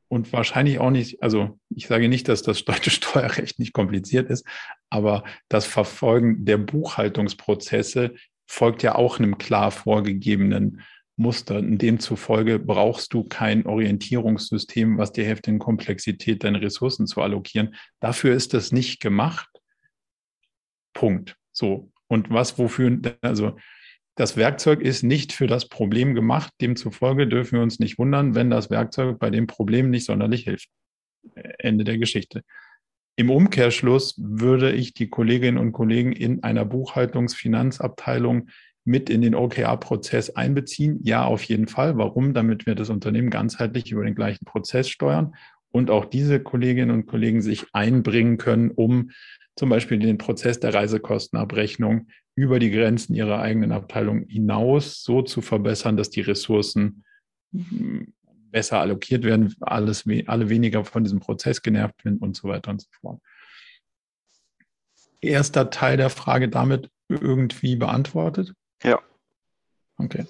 und wahrscheinlich auch nicht, also ich sage nicht, dass das deutsche Steuerrecht nicht kompliziert ist, aber das Verfolgen der Buchhaltungsprozesse folgt ja auch einem klar vorgegebenen Muster. Und demzufolge brauchst du kein Orientierungssystem, was dir hilft, in Komplexität deine Ressourcen zu allokieren. Dafür ist das nicht gemacht. Punkt. So. Und was, wofür, also das Werkzeug ist nicht für das Problem gemacht. Demzufolge dürfen wir uns nicht wundern, wenn das Werkzeug bei dem Problem nicht sonderlich hilft. Ende der Geschichte. Im Umkehrschluss würde ich die Kolleginnen und Kollegen in einer Buchhaltungsfinanzabteilung mit in den OKR-Prozess einbeziehen? Ja, auf jeden Fall. Warum? Damit wir das Unternehmen ganzheitlich über den gleichen Prozess steuern und auch diese Kolleginnen und Kollegen sich einbringen können, um zum Beispiel den Prozess der Reisekostenabrechnung über die Grenzen ihrer eigenen Abteilung hinaus so zu verbessern, dass die Ressourcen besser allokiert werden, alles, alle weniger von diesem Prozess genervt sind und so weiter und so fort. Erster Teil der Frage damit irgendwie beantwortet? Ja. Okay.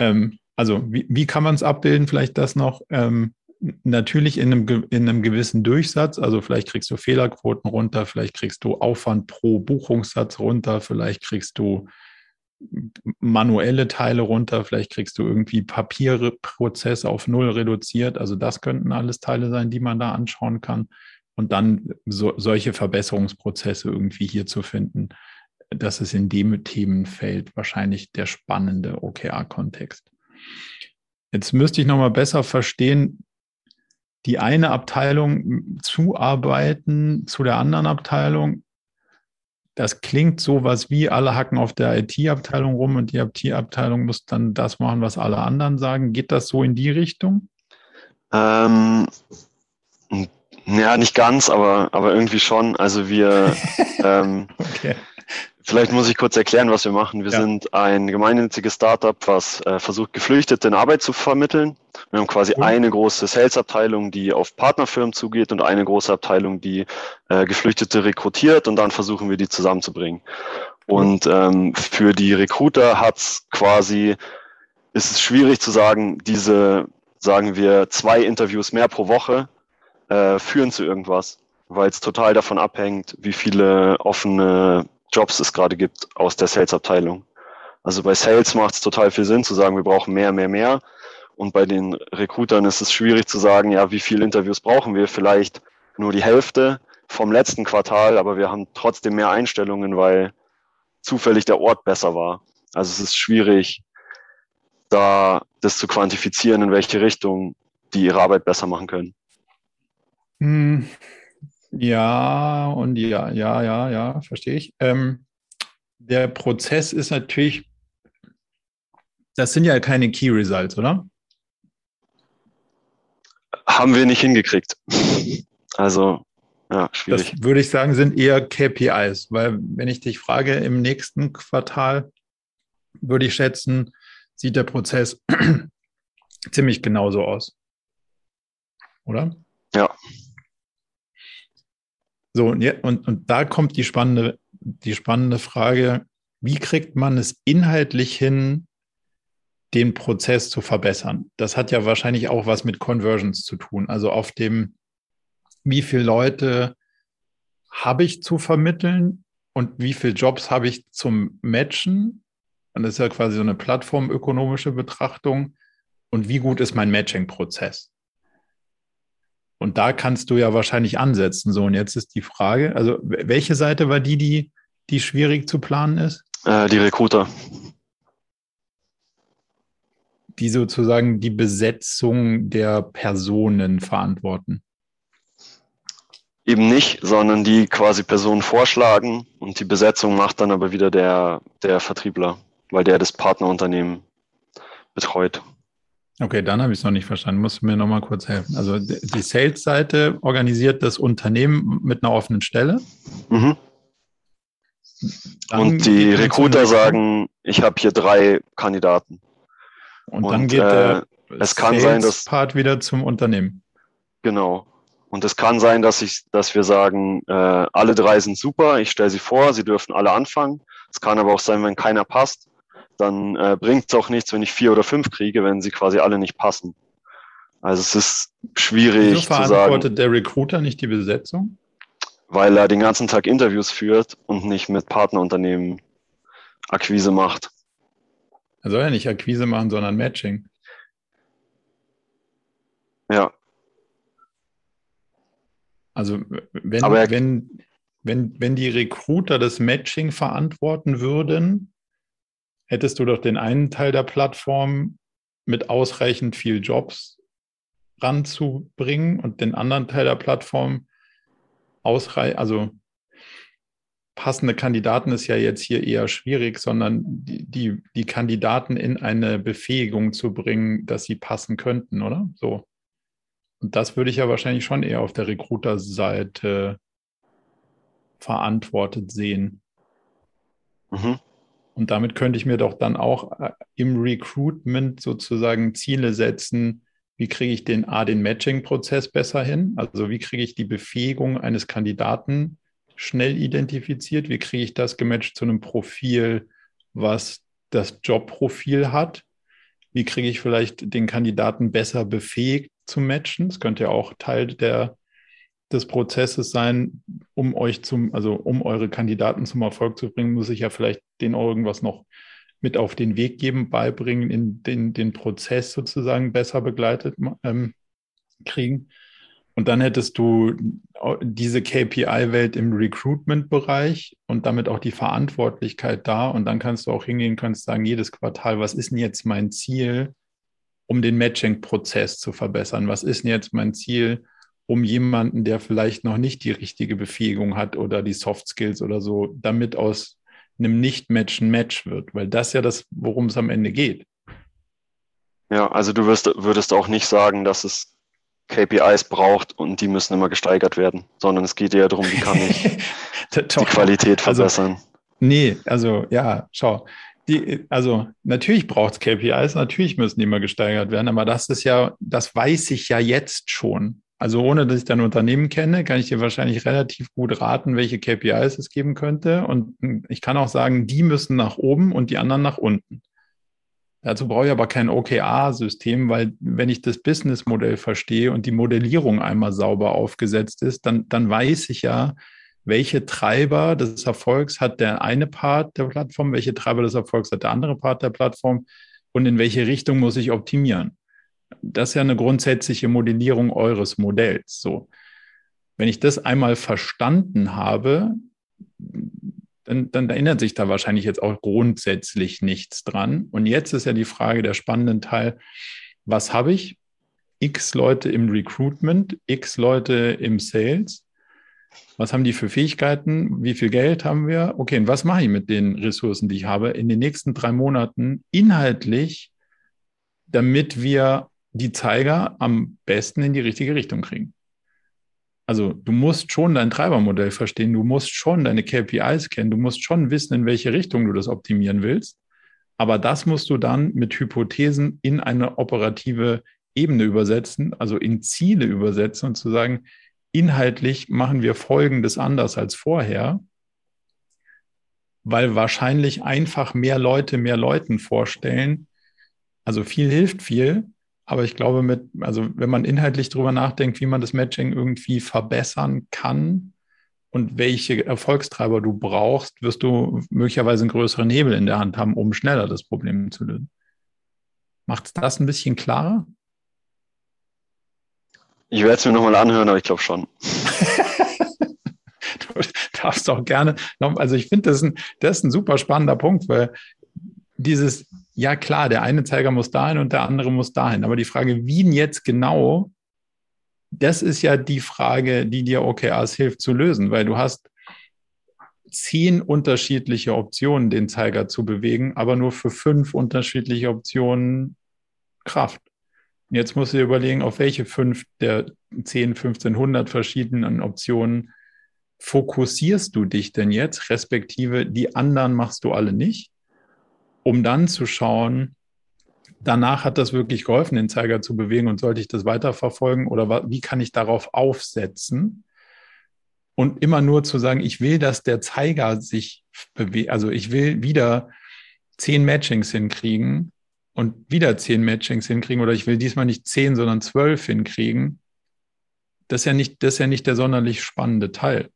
Ähm, also wie, wie kann man es abbilden? Vielleicht das noch. Ähm, natürlich in einem, in einem gewissen Durchsatz, also vielleicht kriegst du Fehlerquoten runter, vielleicht kriegst du Aufwand pro Buchungssatz runter, vielleicht kriegst du manuelle Teile runter, vielleicht kriegst du irgendwie Papierprozess auf null reduziert. Also das könnten alles Teile sein, die man da anschauen kann. Und dann so, solche Verbesserungsprozesse irgendwie hier zu finden, das ist in dem Themenfeld wahrscheinlich der spannende OKR-Kontext. Jetzt müsste ich nochmal besser verstehen, die eine Abteilung zuarbeiten zu der anderen Abteilung. Das klingt so was wie alle hacken auf der IT-Abteilung rum und die IT-Abteilung muss dann das machen, was alle anderen sagen. Geht das so in die Richtung? Ähm, ja, nicht ganz, aber, aber irgendwie schon. Also wir, ähm, okay. Vielleicht muss ich kurz erklären, was wir machen. Wir ja. sind ein gemeinnütziges Startup, was äh, versucht, Geflüchtete in Arbeit zu vermitteln. Wir haben quasi mhm. eine große Sales-Abteilung, die auf Partnerfirmen zugeht und eine große Abteilung, die äh, Geflüchtete rekrutiert und dann versuchen wir, die zusammenzubringen. Und ähm, für die Recruiter hat's quasi, ist es schwierig zu sagen, diese, sagen wir, zwei Interviews mehr pro Woche äh, führen zu irgendwas, weil es total davon abhängt, wie viele offene Jobs es gerade gibt aus der Sales-Abteilung. Also bei Sales macht es total viel Sinn zu sagen, wir brauchen mehr, mehr, mehr. Und bei den Recruitern ist es schwierig zu sagen, ja, wie viele Interviews brauchen wir? Vielleicht nur die Hälfte vom letzten Quartal, aber wir haben trotzdem mehr Einstellungen, weil zufällig der Ort besser war. Also es ist schwierig, da das zu quantifizieren, in welche Richtung die ihre Arbeit besser machen können. Ja, und ja, ja, ja, ja, verstehe ich. Ähm, der Prozess ist natürlich, das sind ja keine Key Results, oder? Haben wir nicht hingekriegt. Also, ja, schwierig. Das würde ich sagen, sind eher KPIs, weil wenn ich dich frage, im nächsten Quartal würde ich schätzen, sieht der Prozess ziemlich genauso aus. Oder? Ja. So, und, und, und da kommt die spannende, die spannende Frage, wie kriegt man es inhaltlich hin, den Prozess zu verbessern? Das hat ja wahrscheinlich auch was mit Conversions zu tun. Also auf dem, wie viele Leute habe ich zu vermitteln und wie viele Jobs habe ich zum Matchen? Und das ist ja quasi so eine plattformökonomische Betrachtung. Und wie gut ist mein Matching-Prozess? Und da kannst du ja wahrscheinlich ansetzen. So, und jetzt ist die Frage, also welche Seite war die, die, die schwierig zu planen ist? Äh, die Recruiter. Die sozusagen die Besetzung der Personen verantworten. Eben nicht, sondern die quasi Personen vorschlagen und die Besetzung macht dann aber wieder der, der Vertriebler, weil der das Partnerunternehmen betreut. Okay, dann habe ich es noch nicht verstanden. Muss mir noch mal kurz helfen. Also die Sales-Seite organisiert das Unternehmen mit einer offenen Stelle. Mhm. Und die Recruiter sagen, ich habe hier drei Kandidaten. Und, und dann geht der äh, es kann sein, dass Part wieder zum Unternehmen. Genau. Und es kann sein, dass ich, dass wir sagen, äh, alle drei sind super, ich stelle sie vor, sie dürfen alle anfangen. Es kann aber auch sein, wenn keiner passt, dann äh, bringt es auch nichts, wenn ich vier oder fünf kriege, wenn sie quasi alle nicht passen. Also es ist schwierig Wieso zu sagen. der Recruiter nicht die Besetzung? Weil er den ganzen Tag Interviews führt und nicht mit Partnerunternehmen Akquise macht. Er soll ja nicht Akquise machen, sondern Matching. Ja. Also wenn, wenn, wenn, wenn die Recruiter das Matching verantworten würden, hättest du doch den einen Teil der Plattform mit ausreichend viel Jobs ranzubringen und den anderen Teil der Plattform ausreichend, also passende Kandidaten ist ja jetzt hier eher schwierig, sondern die, die, die Kandidaten in eine Befähigung zu bringen, dass sie passen könnten, oder? So. Und das würde ich ja wahrscheinlich schon eher auf der Recruiter-Seite verantwortet sehen. Mhm. Und damit könnte ich mir doch dann auch äh, im Recruitment sozusagen Ziele setzen, wie kriege ich den A, den Matching-Prozess besser hin? Also wie kriege ich die Befähigung eines Kandidaten schnell identifiziert? Wie kriege ich das gematcht zu einem Profil, was das Jobprofil hat? Wie kriege ich vielleicht den Kandidaten besser befähigt zu matchen? Das könnte ja auch Teil der, des Prozesses sein, um euch zum, also um eure Kandidaten zum Erfolg zu bringen, muss ich ja vielleicht denen irgendwas noch mit auf den Weg geben, beibringen, in den, den Prozess sozusagen besser begleitet ähm, kriegen. Und dann hättest du diese KPI-Welt im Recruitment-Bereich und damit auch die Verantwortlichkeit da. Und dann kannst du auch hingehen, kannst sagen, jedes Quartal, was ist denn jetzt mein Ziel, um den Matching-Prozess zu verbessern? Was ist denn jetzt mein Ziel, um jemanden, der vielleicht noch nicht die richtige Befähigung hat oder die Soft Skills oder so, damit aus einem Nicht-Match ein Match wird? Weil das ja das, worum es am Ende geht. Ja, also du wirst, würdest auch nicht sagen, dass es KPIs braucht und die müssen immer gesteigert werden, sondern es geht eher darum, wie kann ich die Qualität also, verbessern. Also, nee, also ja, schau. Die, also natürlich braucht es KPIs, natürlich müssen die immer gesteigert werden, aber das ist ja, das weiß ich ja jetzt schon. Also ohne dass ich dein Unternehmen kenne, kann ich dir wahrscheinlich relativ gut raten, welche KPIs es geben könnte. Und ich kann auch sagen, die müssen nach oben und die anderen nach unten. Dazu brauche ich aber kein OKR-System, weil wenn ich das Businessmodell verstehe und die Modellierung einmal sauber aufgesetzt ist, dann, dann weiß ich ja, welche Treiber des Erfolgs hat der eine Part der Plattform, welche Treiber des Erfolgs hat der andere Part der Plattform und in welche Richtung muss ich optimieren. Das ist ja eine grundsätzliche Modellierung eures Modells. So. Wenn ich das einmal verstanden habe, dann, dann erinnert sich da wahrscheinlich jetzt auch grundsätzlich nichts dran. Und jetzt ist ja die Frage, der spannende Teil, was habe ich? X Leute im Recruitment, X Leute im Sales. Was haben die für Fähigkeiten? Wie viel Geld haben wir? Okay, und was mache ich mit den Ressourcen, die ich habe in den nächsten drei Monaten inhaltlich, damit wir die Zeiger am besten in die richtige Richtung kriegen? Also du musst schon dein Treibermodell verstehen, du musst schon deine KPIs kennen, du musst schon wissen, in welche Richtung du das optimieren willst. Aber das musst du dann mit Hypothesen in eine operative Ebene übersetzen, also in Ziele übersetzen und zu sagen, inhaltlich machen wir Folgendes anders als vorher, weil wahrscheinlich einfach mehr Leute mehr Leuten vorstellen. Also viel hilft viel, aber ich glaube, mit, also wenn man inhaltlich darüber nachdenkt, wie man das Matching irgendwie verbessern kann und welche Erfolgstreiber du brauchst, wirst du möglicherweise einen größeren Hebel in der Hand haben, um schneller das Problem zu lösen. Macht es das ein bisschen klarer? Ich werde es mir nochmal anhören, aber ich glaube schon. du darfst auch gerne noch, also ich finde, das, das ist ein super spannender Punkt, weil dieses, ja klar, der eine Zeiger muss dahin und der andere muss dahin. Aber die Frage, wie denn jetzt genau, das ist ja die Frage, die dir OKRs hilft zu lösen, weil du hast zehn unterschiedliche Optionen, den Zeiger zu bewegen, aber nur für fünf unterschiedliche Optionen Kraft. Jetzt musst du dir überlegen, auf welche fünf der 10, 15, 100 verschiedenen Optionen fokussierst du dich denn jetzt, respektive die anderen machst du alle nicht um dann zu schauen, danach hat das wirklich geholfen, den Zeiger zu bewegen und sollte ich das weiterverfolgen oder wie kann ich darauf aufsetzen? Und immer nur zu sagen, ich will, dass der Zeiger sich bewegt, also ich will wieder zehn Matchings hinkriegen und wieder zehn Matchings hinkriegen oder ich will diesmal nicht zehn, sondern zwölf hinkriegen. Das ist ja nicht, das ist ja nicht der sonderlich spannende Teil.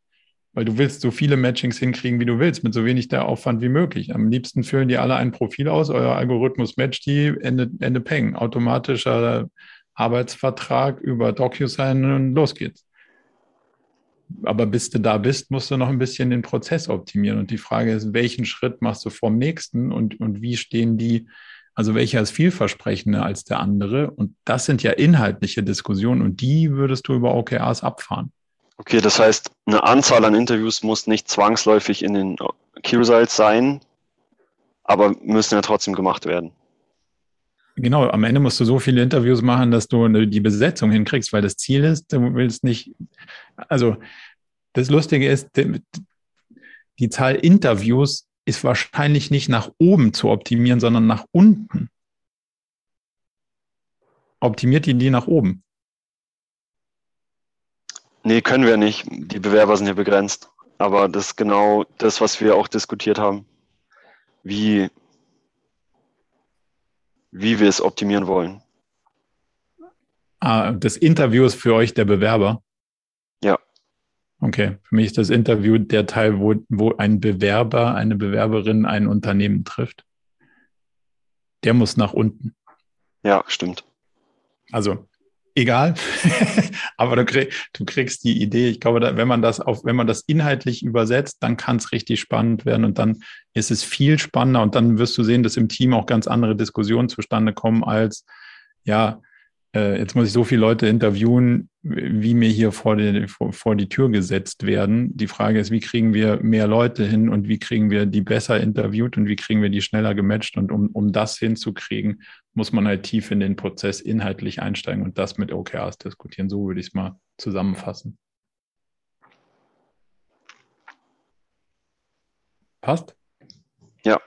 Weil du willst so viele Matchings hinkriegen, wie du willst, mit so wenig der Aufwand wie möglich. Am liebsten füllen die alle ein Profil aus, euer Algorithmus matcht die, Ende, Ende Peng. Automatischer Arbeitsvertrag über DocuSign und los geht's. Aber bis du da bist, musst du noch ein bisschen den Prozess optimieren. Und die Frage ist, welchen Schritt machst du vom nächsten und, und wie stehen die, also welcher ist vielversprechender als der andere? Und das sind ja inhaltliche Diskussionen und die würdest du über OKRs abfahren. Okay, das heißt, eine Anzahl an Interviews muss nicht zwangsläufig in den Key Results sein, aber müssen ja trotzdem gemacht werden. Genau, am Ende musst du so viele Interviews machen, dass du die Besetzung hinkriegst, weil das Ziel ist, du willst nicht, also das Lustige ist, die, die Zahl Interviews ist wahrscheinlich nicht nach oben zu optimieren, sondern nach unten. optimiert ihr die nach oben? Nee, können wir nicht. Die Bewerber sind hier begrenzt. Aber das ist genau das, was wir auch diskutiert haben. Wie, wie wir es optimieren wollen. Ah, das Interview ist für euch der Bewerber? Ja. Okay, für mich ist das Interview der Teil, wo, wo ein Bewerber, eine Bewerberin ein Unternehmen trifft. Der muss nach unten. Ja, stimmt. Also egal, aber du, krieg, du, kriegst die Idee. Ich glaube, da, wenn man das auf, wenn man das inhaltlich übersetzt, dann kann es richtig spannend werden und dann ist es viel spannender und dann wirst du sehen, dass im Team auch ganz andere Diskussionen zustande kommen als ja, äh, jetzt muss ich so viele Leute interviewen, wie mir hier vor die, vor, vor die Tür gesetzt werden. Die Frage ist, wie kriegen wir mehr Leute hin und wie kriegen wir die besser interviewt und wie kriegen wir die schneller gematcht? Und um, um das hinzukriegen, muss man halt tief in den Prozess inhaltlich einsteigen und das mit OKRs diskutieren. So würde ich es mal zusammenfassen. Passt? Ja.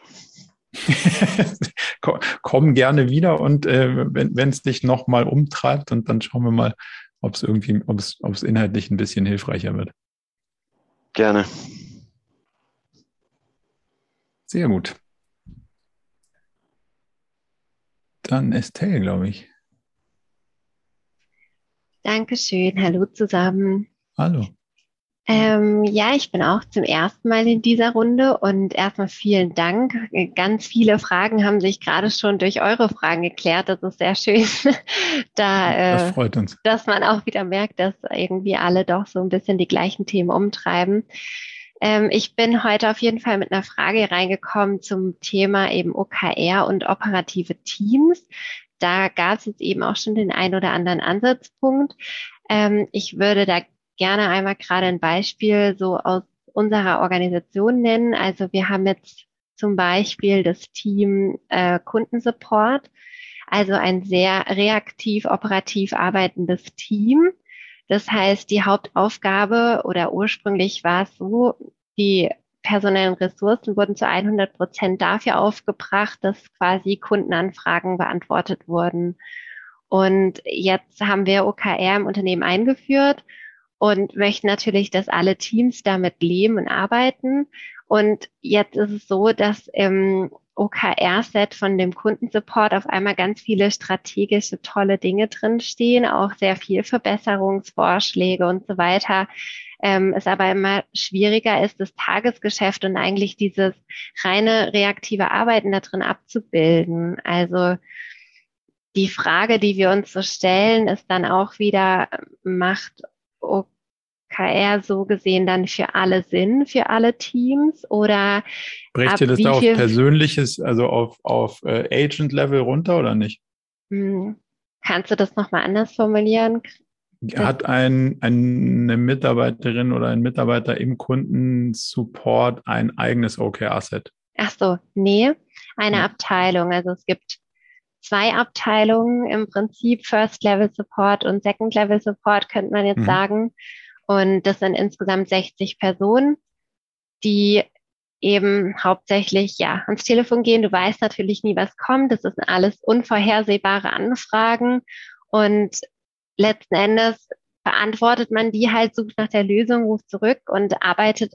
Komm gerne wieder und äh, wenn es dich nochmal umtreibt und dann schauen wir mal, ob es irgendwie, ob es inhaltlich ein bisschen hilfreicher wird. Gerne. Sehr gut. Dann Estelle, glaube ich. Dankeschön. Hallo zusammen. Hallo. Ähm, ja, ich bin auch zum ersten Mal in dieser Runde und erstmal vielen Dank. Ganz viele Fragen haben sich gerade schon durch eure Fragen geklärt. Das ist sehr schön, da, äh, das freut uns. dass man auch wieder merkt, dass irgendwie alle doch so ein bisschen die gleichen Themen umtreiben. Ähm, ich bin heute auf jeden Fall mit einer Frage reingekommen zum Thema eben OKR und operative Teams. Da gab es jetzt eben auch schon den ein oder anderen Ansatzpunkt. Ähm, ich würde da gerne einmal gerade ein Beispiel so aus unserer Organisation nennen. Also wir haben jetzt zum Beispiel das Team äh, Kundensupport, also ein sehr reaktiv, operativ arbeitendes Team. Das heißt, die Hauptaufgabe oder ursprünglich war es so, die personellen Ressourcen wurden zu 100 Prozent dafür aufgebracht, dass quasi Kundenanfragen beantwortet wurden. Und jetzt haben wir OKR im Unternehmen eingeführt und möchten natürlich, dass alle Teams damit leben und arbeiten. Und jetzt ist es so, dass im OKR-Set von dem Kundensupport auf einmal ganz viele strategische, tolle Dinge drinstehen, auch sehr viel Verbesserungsvorschläge und so weiter. Ähm, es aber immer schwieriger ist, das Tagesgeschäft und eigentlich dieses reine reaktive Arbeiten da drin abzubilden. Also die Frage, die wir uns so stellen, ist dann auch wieder, macht OKR so gesehen dann für alle Sinn, für alle Teams? Oder bricht ihr das da auf persönliches, also auf, auf äh, Agent-Level runter oder nicht? Hm. Kannst du das nochmal anders formulieren? Hat ein, eine Mitarbeiterin oder ein Mitarbeiter im Kundensupport ein eigenes OKR-Set? Ach so, nee, eine ja. Abteilung. Also es gibt zwei Abteilungen im Prinzip, First Level Support und Second Level Support, könnte man jetzt mhm. sagen. Und das sind insgesamt 60 Personen, die eben hauptsächlich ja ans Telefon gehen. Du weißt natürlich nie, was kommt. Das sind alles unvorhersehbare Anfragen und letzten Endes beantwortet man die halt, sucht nach der Lösung, ruft zurück und arbeitet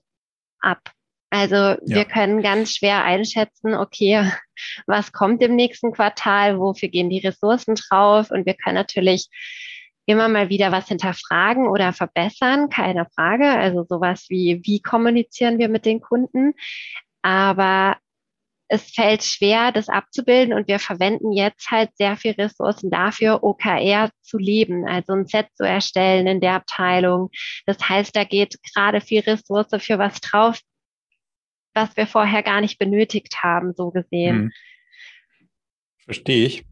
ab. Also ja. wir können ganz schwer einschätzen, okay, was kommt im nächsten Quartal, wofür gehen die Ressourcen drauf und wir können natürlich immer mal wieder was hinterfragen oder verbessern, keine Frage. Also sowas wie, wie kommunizieren wir mit den Kunden? Aber es fällt schwer, das abzubilden und wir verwenden jetzt halt sehr viel Ressourcen dafür, OKR zu leben, also ein Set zu erstellen in der Abteilung. Das heißt, da geht gerade viel Ressource für was drauf, was wir vorher gar nicht benötigt haben, so gesehen. Hm. Verstehe ich.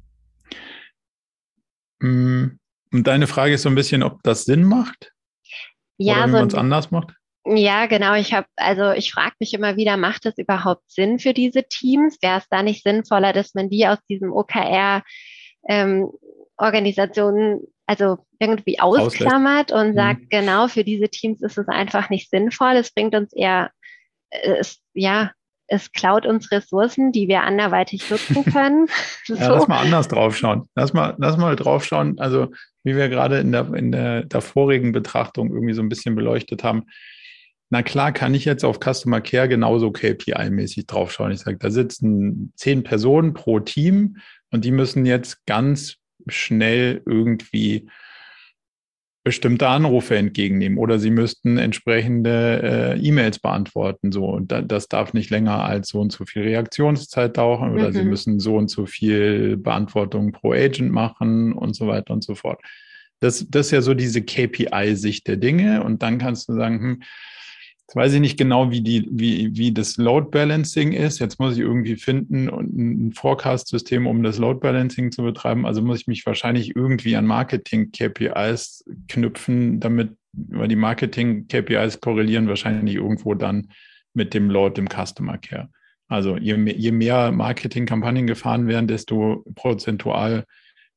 Hm. Und deine Frage ist so ein bisschen, ob das Sinn macht? Ja, Oder wie so man es anders macht? Ja, genau. Ich habe, also ich frage mich immer wieder, macht es überhaupt Sinn für diese Teams? Wäre es da nicht sinnvoller, dass man die aus diesem OKR ähm, Organisationen also irgendwie ausklammert Auslässt. und sagt, mhm. genau, für diese Teams ist es einfach nicht sinnvoll. Es bringt uns eher, es, ja, es klaut uns Ressourcen, die wir anderweitig nutzen können. so. ja, lass mal anders draufschauen. Lass mal, lass mal draufschauen. Also, wie wir gerade in der, in der, der vorigen Betrachtung irgendwie so ein bisschen beleuchtet haben. Na klar, kann ich jetzt auf Customer Care genauso KPI-mäßig draufschauen. Ich sage, da sitzen zehn Personen pro Team und die müssen jetzt ganz schnell irgendwie bestimmte Anrufe entgegennehmen oder sie müssten entsprechende äh, E-Mails beantworten. So, und da, das darf nicht länger als so und so viel Reaktionszeit dauern oder mhm. sie müssen so und so viel Beantwortung pro Agent machen und so weiter und so fort. Das, das ist ja so diese KPI-Sicht der Dinge. Und dann kannst du sagen, hm, Jetzt weiß ich nicht genau, wie, die, wie, wie das Load Balancing ist. Jetzt muss ich irgendwie finden und ein Forecast-System, um das Load Balancing zu betreiben. Also muss ich mich wahrscheinlich irgendwie an Marketing-KPIs knüpfen, damit, weil die Marketing-KPIs korrelieren wahrscheinlich irgendwo dann mit dem Load im Customer Care. Also je mehr, je mehr Marketing-Kampagnen gefahren werden, desto prozentual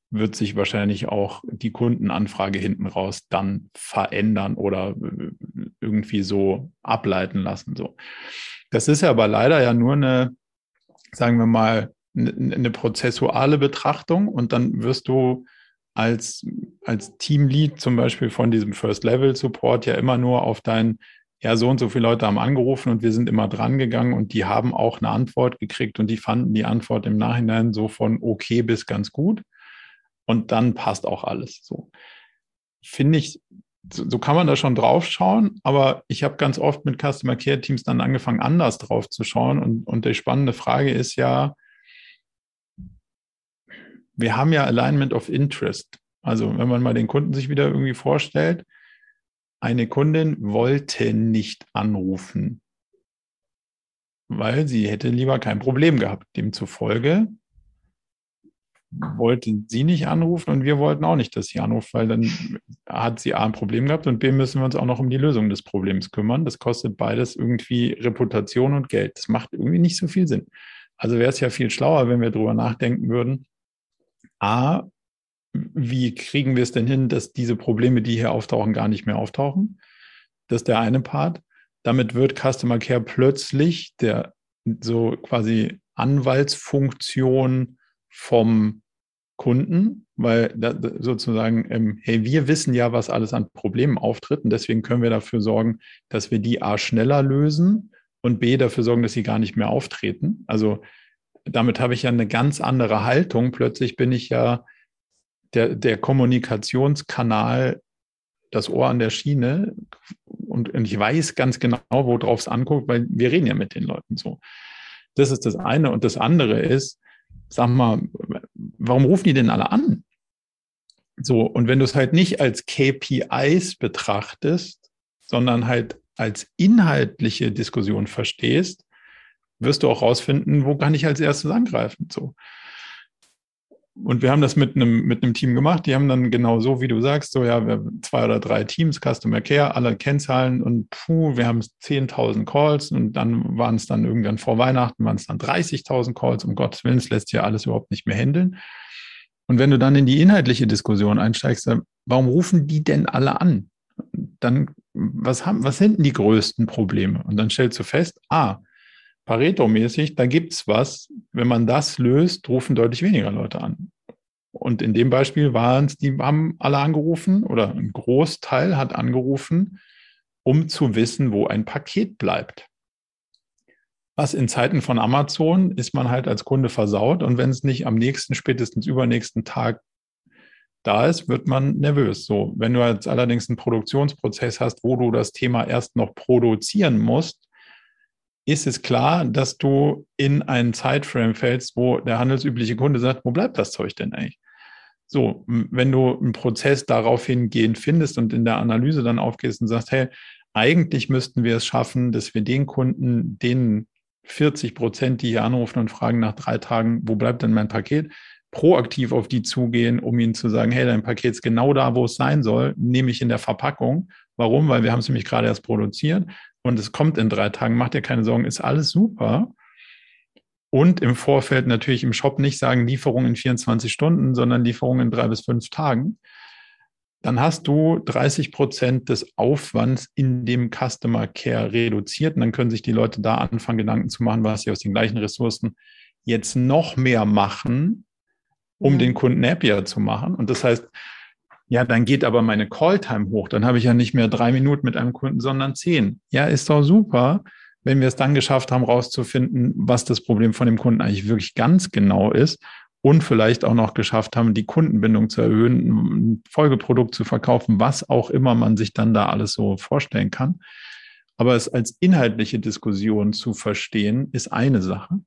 wird sich wahrscheinlich auch die Kundenanfrage hinten raus dann verändern oder irgendwie so ableiten lassen. So. Das ist ja aber leider ja nur eine, sagen wir mal, eine prozessuale Betrachtung und dann wirst du als, als Teamlead zum Beispiel von diesem First-Level-Support ja immer nur auf dein, ja, so und so viele Leute haben angerufen und wir sind immer dran gegangen und die haben auch eine Antwort gekriegt und die fanden die Antwort im Nachhinein so von okay bis ganz gut und dann passt auch alles so. Finde ich, so, so, kann man da schon drauf schauen, aber ich habe ganz oft mit Customer Care Teams dann angefangen, anders drauf zu schauen. Und, und die spannende Frage ist ja, wir haben ja Alignment of Interest. Also wenn man mal den Kunden sich wieder irgendwie vorstellt, eine Kundin wollte nicht anrufen, weil sie hätte lieber kein Problem gehabt. Demzufolge wollte sie nicht anrufen und wir wollten auch nicht, dass sie anruft, weil dann hat sie A ein Problem gehabt und B müssen wir uns auch noch um die Lösung des Problems kümmern. Das kostet beides irgendwie Reputation und Geld. Das macht irgendwie nicht so viel Sinn. Also wäre es ja viel schlauer, wenn wir darüber nachdenken würden. A, wie kriegen wir es denn hin, dass diese Probleme, die hier auftauchen, gar nicht mehr auftauchen? Das ist der eine Part. Damit wird Customer Care plötzlich der so quasi Anwaltsfunktion vom Kunden, weil sozusagen, ähm, hey, wir wissen ja, was alles an Problemen auftritt und deswegen können wir dafür sorgen, dass wir die A schneller lösen und B dafür sorgen, dass sie gar nicht mehr auftreten. Also damit habe ich ja eine ganz andere Haltung. Plötzlich bin ich ja der, der Kommunikationskanal, das Ohr an der Schiene und, und ich weiß ganz genau, worauf es anguckt, weil wir reden ja mit den Leuten so. Das ist das eine. Und das andere ist, sag mal, warum rufen die denn alle an? So, und wenn du es halt nicht als KPIs betrachtest, sondern halt als inhaltliche Diskussion verstehst, wirst du auch rausfinden, wo kann ich als erstes angreifen. So. Und wir haben das mit einem, mit einem Team gemacht. Die haben dann genau so, wie du sagst, so ja, wir haben zwei oder drei Teams, Customer Care, alle Kennzahlen und puh, wir haben 10.000 Calls und dann waren es dann irgendwann vor Weihnachten, waren es dann 30.000 Calls. Um Gottes Willen, es lässt sich ja alles überhaupt nicht mehr handeln. Und wenn du dann in die inhaltliche Diskussion einsteigst, warum rufen die denn alle an? Dann, was haben, was sind denn die größten Probleme? Und dann stellst du fest, ah, Pareto-mäßig, da gibt es was, wenn man das löst, rufen deutlich weniger Leute an. Und in dem Beispiel waren es, die haben alle angerufen oder ein Großteil hat angerufen, um zu wissen, wo ein Paket bleibt. Was in Zeiten von Amazon ist man halt als Kunde versaut und wenn es nicht am nächsten, spätestens übernächsten Tag da ist, wird man nervös. So, wenn du jetzt allerdings einen Produktionsprozess hast, wo du das Thema erst noch produzieren musst, ist es klar, dass du in einen Zeitframe fällst, wo der handelsübliche Kunde sagt, wo bleibt das Zeug denn eigentlich? So, wenn du einen Prozess darauf hingehend findest und in der Analyse dann aufgehst und sagst, hey, eigentlich müssten wir es schaffen, dass wir den Kunden, den 40 Prozent, die hier anrufen und fragen nach drei Tagen, wo bleibt denn mein Paket, proaktiv auf die zugehen, um ihnen zu sagen, hey, dein Paket ist genau da, wo es sein soll, nämlich in der Verpackung. Warum? Weil wir haben es nämlich gerade erst produziert und es kommt in drei Tagen, macht dir keine Sorgen, ist alles super. Und im Vorfeld natürlich im Shop nicht sagen Lieferung in 24 Stunden, sondern Lieferung in drei bis fünf Tagen. dann hast du 30 Prozent des Aufwands in dem Customer Care reduziert. Und dann können sich die Leute da anfangen, Gedanken zu machen, was sie aus den gleichen Ressourcen jetzt noch mehr machen, um ja. den Kunden happier zu machen. Und das heißt, ja, dann geht aber meine Calltime hoch. Dann habe ich ja nicht mehr drei Minuten mit einem Kunden, sondern zehn. Ja, ist doch super, wenn wir es dann geschafft haben, rauszufinden, was das Problem von dem Kunden eigentlich wirklich ganz genau ist und vielleicht auch noch geschafft haben, die Kundenbindung zu erhöhen, ein Folgeprodukt zu verkaufen, was auch immer man sich dann da alles so vorstellen kann. Aber es als inhaltliche Diskussion zu verstehen, ist eine Sache.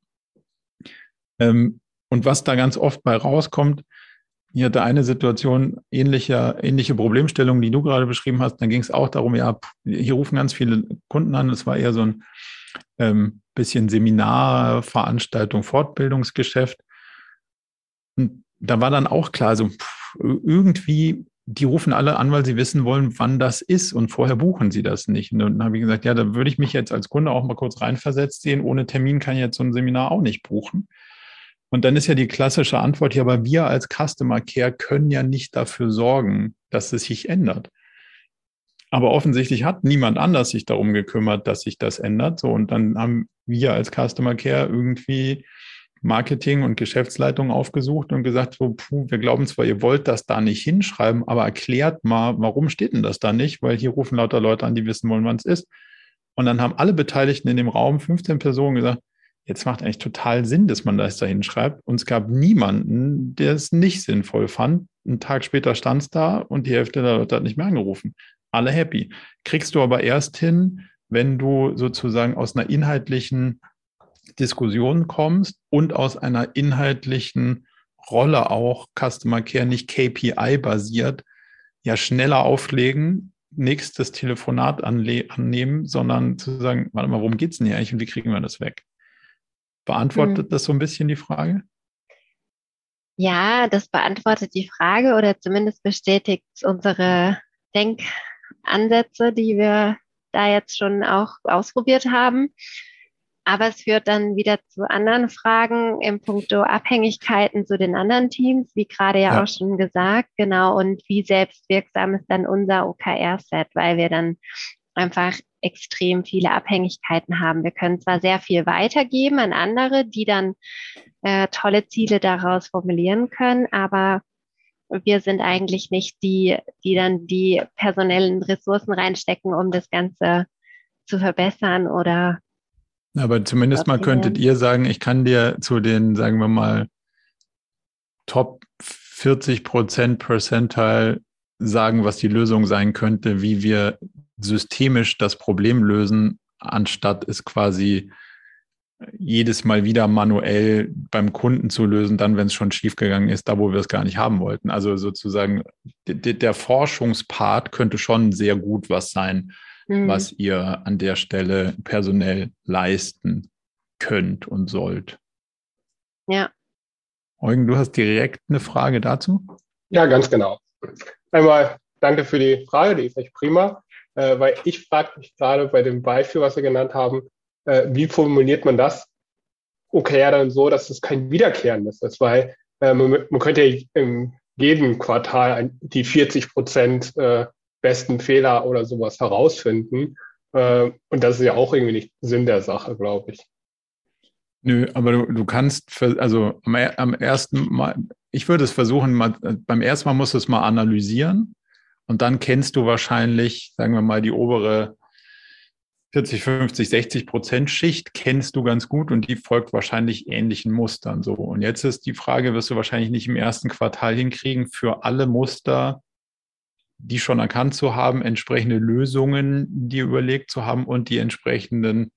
Ähm, und was da ganz oft bei rauskommt, hier hatte eine Situation, ähnliche, ähnliche Problemstellung, die du gerade beschrieben hast. Dann ging es auch darum, ja, hier rufen ganz viele Kunden an. Es war eher so ein ähm, bisschen Seminar, Veranstaltung, Fortbildungsgeschäft. Und da war dann auch klar, so pff, irgendwie, die rufen alle an, weil sie wissen wollen, wann das ist und vorher buchen sie das nicht. Und dann habe ich gesagt, ja, da würde ich mich jetzt als Kunde auch mal kurz reinversetzt sehen. Ohne Termin kann ich jetzt so ein Seminar auch nicht buchen. Und dann ist ja die klassische Antwort, ja, aber wir als Customer Care können ja nicht dafür sorgen, dass es sich ändert. Aber offensichtlich hat niemand anders sich darum gekümmert, dass sich das ändert. So, und dann haben wir als Customer Care irgendwie Marketing und Geschäftsleitung aufgesucht und gesagt, so, puh, wir glauben zwar, ihr wollt das da nicht hinschreiben, aber erklärt mal, warum steht denn das da nicht? Weil hier rufen lauter Leute an, die wissen wollen, wann es ist. Und dann haben alle Beteiligten in dem Raum, 15 Personen, gesagt, jetzt macht eigentlich total Sinn, dass man das da hinschreibt. Und es gab niemanden, der es nicht sinnvoll fand. Einen Tag später stand es da und die Hälfte der Leute hat nicht mehr angerufen. Alle happy. Kriegst du aber erst hin, wenn du sozusagen aus einer inhaltlichen Diskussion kommst und aus einer inhaltlichen Rolle auch Customer Care nicht KPI basiert, ja schneller auflegen, nächstes Telefonat annehmen, sondern zu sagen, warte mal, worum geht es denn hier eigentlich und wie kriegen wir das weg? Beantwortet hm. das so ein bisschen die Frage? Ja, das beantwortet die Frage oder zumindest bestätigt unsere Denkansätze, die wir da jetzt schon auch ausprobiert haben. Aber es führt dann wieder zu anderen Fragen im Punkto Abhängigkeiten zu den anderen Teams, wie gerade ja, ja. auch schon gesagt, genau. Und wie selbstwirksam ist dann unser OKR-Set, weil wir dann einfach extrem viele Abhängigkeiten haben. Wir können zwar sehr viel weitergeben an andere, die dann äh, tolle Ziele daraus formulieren können, aber wir sind eigentlich nicht die, die dann die personellen Ressourcen reinstecken, um das Ganze zu verbessern oder. Aber zumindest mal könntet ihr sagen, ich kann dir zu den, sagen wir mal, Top 40 Prozent Percentile sagen, was die Lösung sein könnte, wie wir systemisch das Problem lösen, anstatt es quasi jedes Mal wieder manuell beim Kunden zu lösen, dann, wenn es schon schiefgegangen ist, da wo wir es gar nicht haben wollten. Also sozusagen der Forschungspart könnte schon sehr gut was sein, mhm. was ihr an der Stelle personell leisten könnt und sollt. Ja. Eugen, du hast direkt eine Frage dazu? Ja, ganz genau. Einmal danke für die Frage, die ist echt prima äh, weil ich frage mich gerade bei dem Beispiel, was wir genannt haben, äh, wie formuliert man das? Okay, ja, dann so, dass es kein Wiederkehrendes ist, weil äh, man, man, könnte ja in jedem Quartal die 40 Prozent äh, besten Fehler oder sowas herausfinden. Äh, und das ist ja auch irgendwie nicht Sinn der Sache, glaube ich. Nö, aber du, du kannst, für, also am, am, ersten Mal, ich würde es versuchen, mal, beim ersten Mal musst du es mal analysieren und dann kennst du wahrscheinlich, sagen wir mal, die obere 40, 50, 60 Prozent Schicht kennst du ganz gut und die folgt wahrscheinlich ähnlichen Mustern so. Und jetzt ist die Frage, wirst du wahrscheinlich nicht im ersten Quartal hinkriegen, für alle Muster, die schon erkannt zu haben, entsprechende Lösungen, die überlegt zu haben und die entsprechenden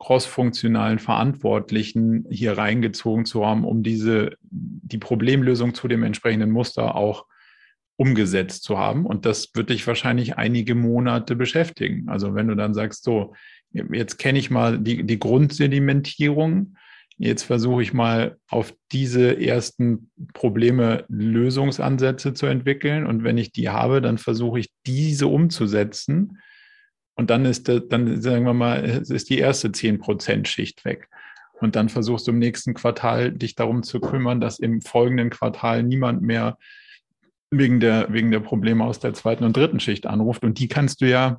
crossfunktionalen Verantwortlichen hier reingezogen zu haben, um diese, die Problemlösung zu dem entsprechenden Muster auch umgesetzt zu haben. Und das wird dich wahrscheinlich einige Monate beschäftigen. Also wenn du dann sagst, so, jetzt kenne ich mal die, die Grundsedimentierung, jetzt versuche ich mal auf diese ersten Probleme Lösungsansätze zu entwickeln. Und wenn ich die habe, dann versuche ich diese umzusetzen. Und dann ist, das, dann sagen wir mal, ist die erste 10% Schicht weg. Und dann versuchst du im nächsten Quartal dich darum zu kümmern, dass im folgenden Quartal niemand mehr wegen der, wegen der Probleme aus der zweiten und dritten Schicht anruft. Und die kannst du ja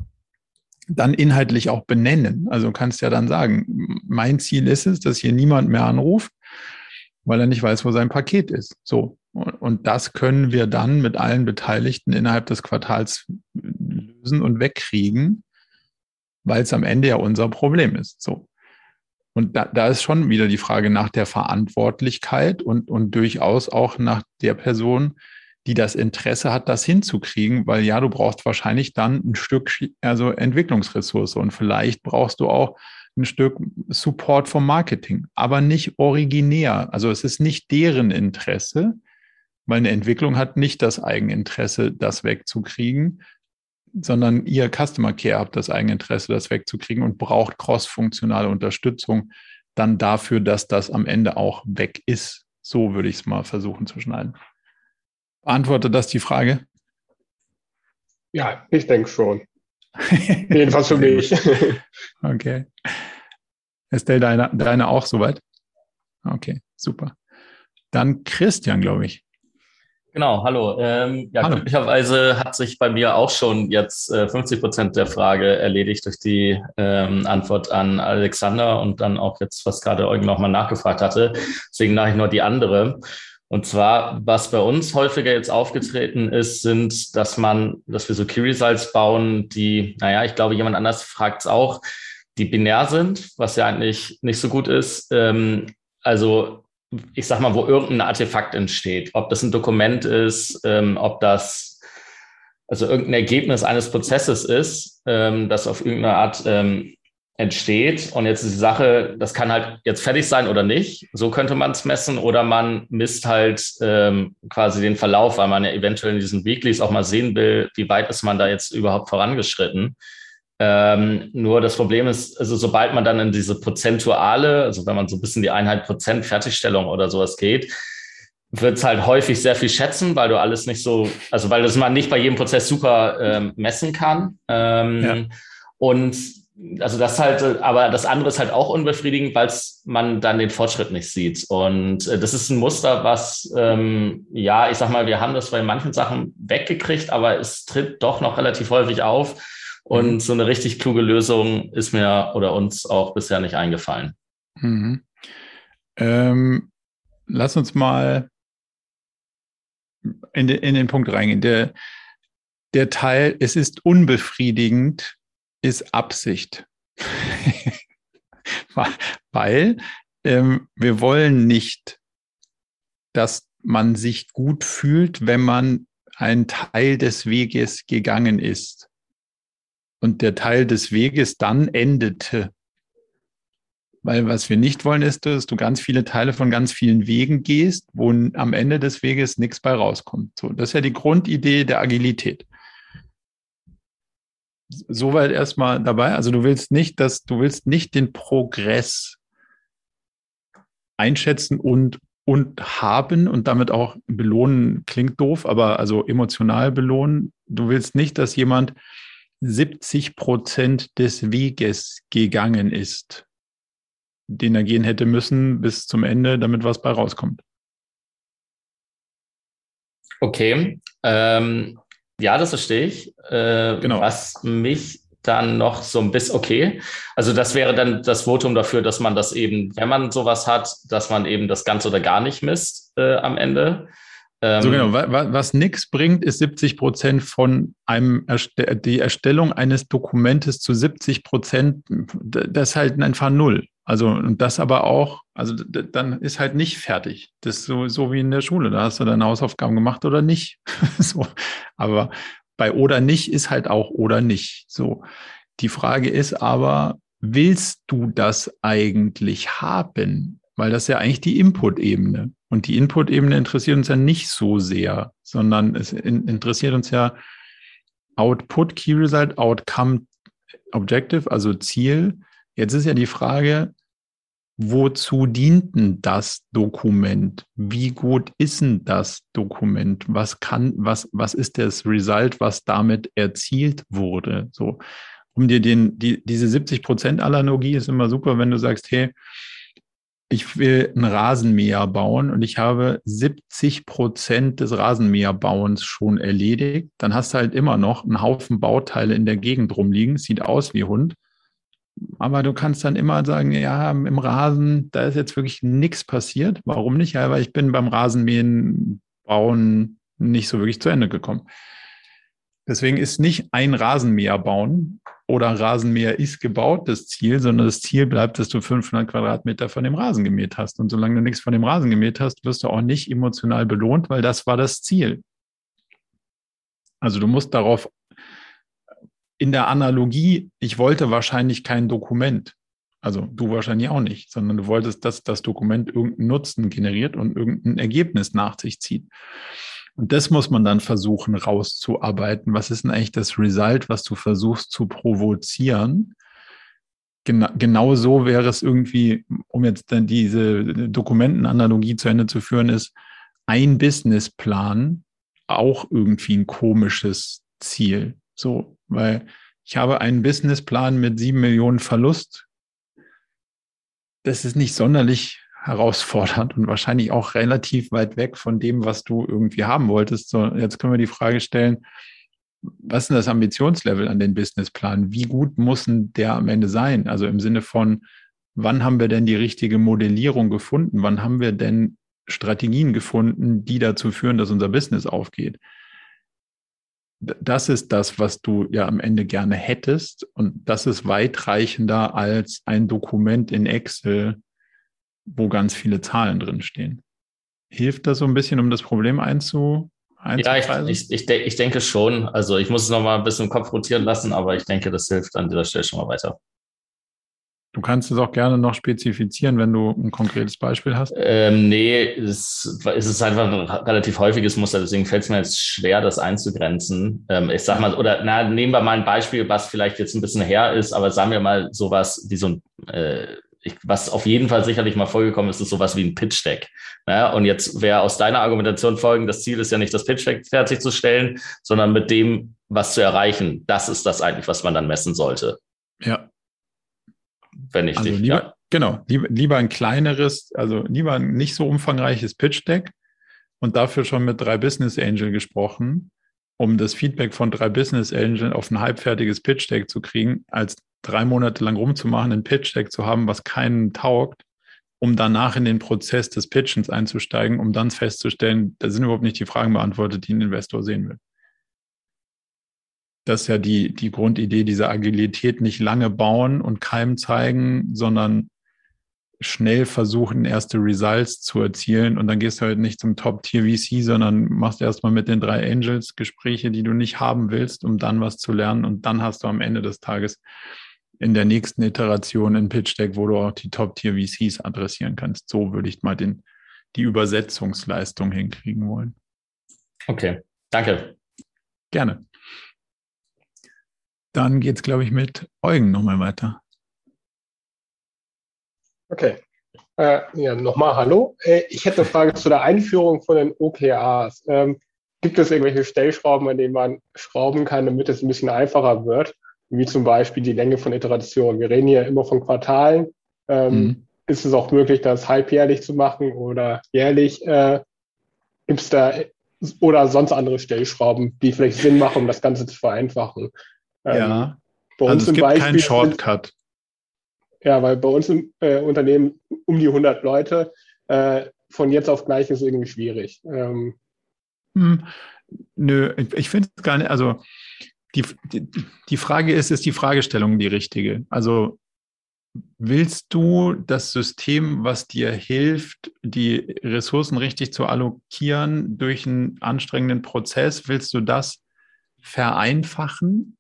dann inhaltlich auch benennen. Also kannst ja dann sagen, mein Ziel ist es, dass hier niemand mehr anruft, weil er nicht weiß, wo sein Paket ist. So. Und das können wir dann mit allen Beteiligten innerhalb des Quartals lösen und wegkriegen, weil es am Ende ja unser Problem ist. So. Und da, da ist schon wieder die Frage nach der Verantwortlichkeit und, und durchaus auch nach der Person, die das Interesse hat, das hinzukriegen, weil ja, du brauchst wahrscheinlich dann ein Stück also Entwicklungsressource und vielleicht brauchst du auch ein Stück Support vom Marketing, aber nicht originär. Also es ist nicht deren Interesse, weil eine Entwicklung hat nicht das Eigeninteresse, das wegzukriegen, sondern ihr Customer Care habt das Eigeninteresse, das wegzukriegen und braucht cross-funktionale Unterstützung dann dafür, dass das am Ende auch weg ist. So würde ich es mal versuchen zu schneiden. Beantwortet das die Frage? Ja, ich denke schon. Jedenfalls für mich. okay. Estelle, deine, deine auch soweit? Okay, super. Dann Christian, glaube ich. Genau, hallo. Ähm, ja, hallo. glücklicherweise hat sich bei mir auch schon jetzt äh, 50 Prozent der Frage erledigt durch die ähm, Antwort an Alexander und dann auch jetzt, was gerade Eugen nochmal nachgefragt hatte. Deswegen mache ich nur die andere. Und zwar, was bei uns häufiger jetzt aufgetreten ist, sind, dass man, dass wir so Key Results bauen, die, naja, ich glaube, jemand anders fragt es auch, die binär sind, was ja eigentlich nicht so gut ist. Ähm, also ich sag mal, wo irgendein Artefakt entsteht, ob das ein Dokument ist, ähm, ob das also irgendein Ergebnis eines Prozesses ist, ähm, das auf irgendeine Art ähm, entsteht. Und jetzt ist die Sache, das kann halt jetzt fertig sein oder nicht. So könnte man es messen. Oder man misst halt ähm, quasi den Verlauf, weil man ja eventuell in diesen Weeklies auch mal sehen will, wie weit ist man da jetzt überhaupt vorangeschritten. Ähm, nur das Problem ist, also sobald man dann in diese prozentuale, also wenn man so ein bisschen die Einheit Prozent Fertigstellung oder sowas geht, wird es halt häufig sehr viel schätzen, weil du alles nicht so, also weil das man nicht bei jedem Prozess super ähm, messen kann. Ähm, ja. Und also das halt, aber das andere ist halt auch unbefriedigend, weil man dann den Fortschritt nicht sieht. Und äh, das ist ein Muster, was, ähm, ja, ich sag mal, wir haben das bei manchen Sachen weggekriegt, aber es tritt doch noch relativ häufig auf. Und mhm. so eine richtig kluge Lösung ist mir oder uns auch bisher nicht eingefallen. Mhm. Ähm, lass uns mal in, de, in den Punkt reingehen. Der, der Teil, es ist unbefriedigend, ist Absicht. Weil ähm, wir wollen nicht, dass man sich gut fühlt, wenn man einen Teil des Weges gegangen ist und der Teil des Weges dann endete. Weil was wir nicht wollen, ist, dass du ganz viele Teile von ganz vielen Wegen gehst, wo am Ende des Weges nichts bei rauskommt. So, das ist ja die Grundidee der Agilität soweit erstmal dabei. Also du willst nicht, dass du willst nicht den Progress einschätzen und und haben und damit auch belohnen klingt doof, aber also emotional belohnen. Du willst nicht, dass jemand 70 Prozent des Weges gegangen ist, den er gehen hätte müssen bis zum Ende, damit was bei rauskommt. Okay. Ähm, ja, das verstehe ich. Äh, genau. Was mich dann noch so ein bisschen, okay. Also das wäre dann das Votum dafür, dass man das eben, wenn man sowas hat, dass man eben das Ganze oder gar nicht misst äh, am Ende. Ähm, so genau, was, was nichts bringt, ist 70 Prozent von einem, die Erstellung eines Dokumentes zu 70 Prozent, das ist halt einfach null. Also, und das aber auch, also dann ist halt nicht fertig. Das ist so, so wie in der Schule. Da hast du deine Hausaufgaben gemacht oder nicht. so. Aber bei oder nicht ist halt auch oder nicht. So. Die Frage ist aber, willst du das eigentlich haben? Weil das ist ja eigentlich die Input-Ebene. Und die Input-Ebene interessiert uns ja nicht so sehr, sondern es interessiert uns ja Output, Key Result, Outcome, Objective, also Ziel. Jetzt ist ja die Frage, wozu dient denn das Dokument? Wie gut ist denn das Dokument? Was kann, was, was ist das Result, was damit erzielt wurde? So, um dir den, die, diese 70 Prozent Analogie ist immer super, wenn du sagst, hey, ich will einen Rasenmäher bauen und ich habe 70 Prozent des Rasenmäherbauens schon erledigt, dann hast du halt immer noch einen Haufen Bauteile in der Gegend rumliegen, sieht aus wie Hund. Aber du kannst dann immer sagen, ja, im Rasen, da ist jetzt wirklich nichts passiert. Warum nicht? Ja, weil ich bin beim Rasenmähen bauen nicht so wirklich zu Ende gekommen. Deswegen ist nicht ein Rasenmäher bauen oder Rasenmäher ist gebaut das Ziel, sondern das Ziel bleibt, dass du 500 Quadratmeter von dem Rasen gemäht hast. Und solange du nichts von dem Rasen gemäht hast, wirst du auch nicht emotional belohnt, weil das war das Ziel. Also du musst darauf in der Analogie, ich wollte wahrscheinlich kein Dokument. Also du wahrscheinlich auch nicht, sondern du wolltest, dass das Dokument irgendeinen Nutzen generiert und irgendein Ergebnis nach sich zieht. Und das muss man dann versuchen rauszuarbeiten. Was ist denn eigentlich das Result, was du versuchst zu provozieren? Genau, genau so wäre es irgendwie, um jetzt dann diese Dokumentenanalogie zu Ende zu führen, ist ein Businessplan auch irgendwie ein komisches Ziel. So, weil ich habe einen Businessplan mit sieben Millionen Verlust. Das ist nicht sonderlich herausfordernd und wahrscheinlich auch relativ weit weg von dem, was du irgendwie haben wolltest. So, jetzt können wir die Frage stellen, was ist denn das Ambitionslevel an den Businessplan? Wie gut muss denn der am Ende sein? Also im Sinne von, wann haben wir denn die richtige Modellierung gefunden? Wann haben wir denn Strategien gefunden, die dazu führen, dass unser Business aufgeht? Das ist das, was du ja am Ende gerne hättest. Und das ist weitreichender als ein Dokument in Excel, wo ganz viele Zahlen drinstehen. Hilft das so ein bisschen, um das Problem einzu, ja, ich, ich, ich, de ich, denke schon. Also ich muss es noch mal ein bisschen im Kopf rotieren lassen, aber ich denke, das hilft an dieser Stelle schon mal weiter. Du kannst es auch gerne noch spezifizieren, wenn du ein konkretes Beispiel hast. Ähm, nee, es, es ist einfach ein relativ häufiges Muster, deswegen fällt es mir jetzt schwer, das einzugrenzen. Ähm, ich sag mal, oder na, nehmen wir mal ein Beispiel, was vielleicht jetzt ein bisschen her ist, aber sagen wir mal sowas wie so ein äh, ich, was auf jeden Fall sicherlich mal vorgekommen ist, ist sowas wie ein Pitch-Deck. Ja, und jetzt wäre aus deiner Argumentation folgend, das Ziel ist ja nicht, das Pitch-Deck fertigzustellen, sondern mit dem, was zu erreichen. Das ist das eigentlich, was man dann messen sollte. Ja. Wenn ich also dich, lieber, ja. Genau, lieber, lieber ein kleineres, also lieber ein nicht so umfangreiches Pitch-Deck und dafür schon mit drei Business Angel gesprochen, um das Feedback von drei Business Angel auf ein halbfertiges Pitch-Deck zu kriegen, als drei Monate lang rumzumachen, ein Pitch-Deck zu haben, was keinen taugt, um danach in den Prozess des Pitchens einzusteigen, um dann festzustellen, da sind überhaupt nicht die Fragen beantwortet, die ein Investor sehen will. Das ist ja die, die Grundidee dieser Agilität, nicht lange bauen und Keim zeigen, sondern schnell versuchen, erste Results zu erzielen. Und dann gehst du halt nicht zum Top-Tier-VC, sondern machst erstmal mit den drei Angels Gespräche, die du nicht haben willst, um dann was zu lernen. Und dann hast du am Ende des Tages in der nächsten Iteration in Pitch Deck, wo du auch die Top-Tier-VCs adressieren kannst. So würde ich mal den, die Übersetzungsleistung hinkriegen wollen. Okay, danke. Gerne. Dann geht es, glaube ich, mit Eugen nochmal weiter. Okay. Äh, ja, nochmal Hallo. Äh, ich hätte eine Frage zu der Einführung von den OKRs. Ähm, gibt es irgendwelche Stellschrauben, an denen man schrauben kann, damit es ein bisschen einfacher wird? wie zum Beispiel die Länge von Iterationen. Wir reden hier immer von Quartalen. Ähm, mhm. Ist es auch möglich, das halbjährlich zu machen oder jährlich? Äh, Gibt es da oder sonst andere Stellschrauben, die vielleicht Sinn machen, um das Ganze zu vereinfachen? Ähm, ja, bei uns also es gibt Beispiel keinen Shortcut. Ja, weil bei uns im äh, Unternehmen um die 100 Leute, äh, von jetzt auf gleich ist irgendwie schwierig. Ähm, hm, nö, ich, ich finde es gar nicht, also die, die, die Frage ist, ist die Fragestellung die richtige? Also willst du das System, was dir hilft, die Ressourcen richtig zu allokieren durch einen anstrengenden Prozess, willst du das vereinfachen?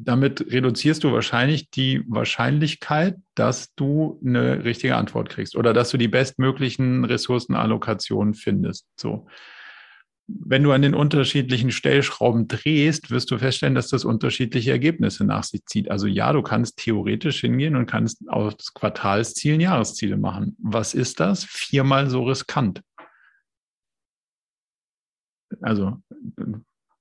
Damit reduzierst du wahrscheinlich die Wahrscheinlichkeit, dass du eine richtige Antwort kriegst oder dass du die bestmöglichen Ressourcenallokationen findest. So wenn du an den unterschiedlichen Stellschrauben drehst, wirst du feststellen, dass das unterschiedliche Ergebnisse nach sich zieht. Also ja, du kannst theoretisch hingehen und kannst aus Quartalszielen Jahresziele machen. Was ist das? Viermal so riskant. Also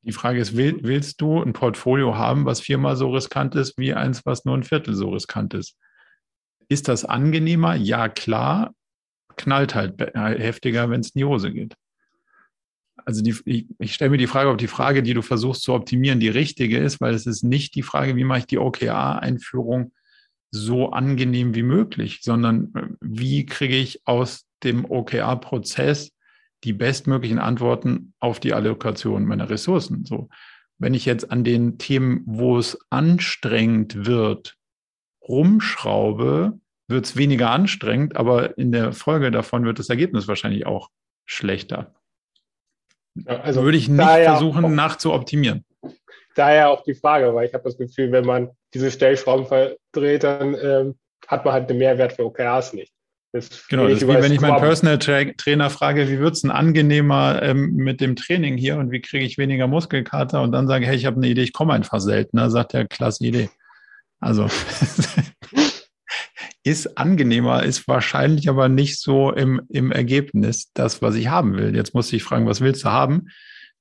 die Frage ist, willst du ein Portfolio haben, was viermal so riskant ist, wie eins, was nur ein Viertel so riskant ist? Ist das angenehmer? Ja, klar. Knallt halt heftiger, wenn es in die Hose geht. Also die, ich, ich stelle mir die Frage, ob die Frage, die du versuchst zu optimieren, die richtige ist, weil es ist nicht die Frage, wie mache ich die OKR-Einführung so angenehm wie möglich, sondern äh, wie kriege ich aus dem OKR-Prozess die bestmöglichen Antworten auf die Allokation meiner Ressourcen. So, wenn ich jetzt an den Themen, wo es anstrengend wird, rumschraube, wird es weniger anstrengend, aber in der Folge davon wird das Ergebnis wahrscheinlich auch schlechter. Ja, also würde ich nicht versuchen, auch, nachzuoptimieren. Daher auch die Frage, weil ich habe das Gefühl, wenn man diese Stellschrauben verdreht, dann ähm, hat man halt den Mehrwert für OKRs nicht. Das genau, das ist wie wenn ich meinen Personal Trainer frage, wie wird es denn angenehmer ähm, mit dem Training hier und wie kriege ich weniger Muskelkater und dann sage, hey, ich habe eine Idee, ich komme einfach seltener, sagt er, klasse Idee. Also ist angenehmer, ist wahrscheinlich aber nicht so im, im Ergebnis das, was ich haben will. Jetzt muss ich fragen, was willst du haben?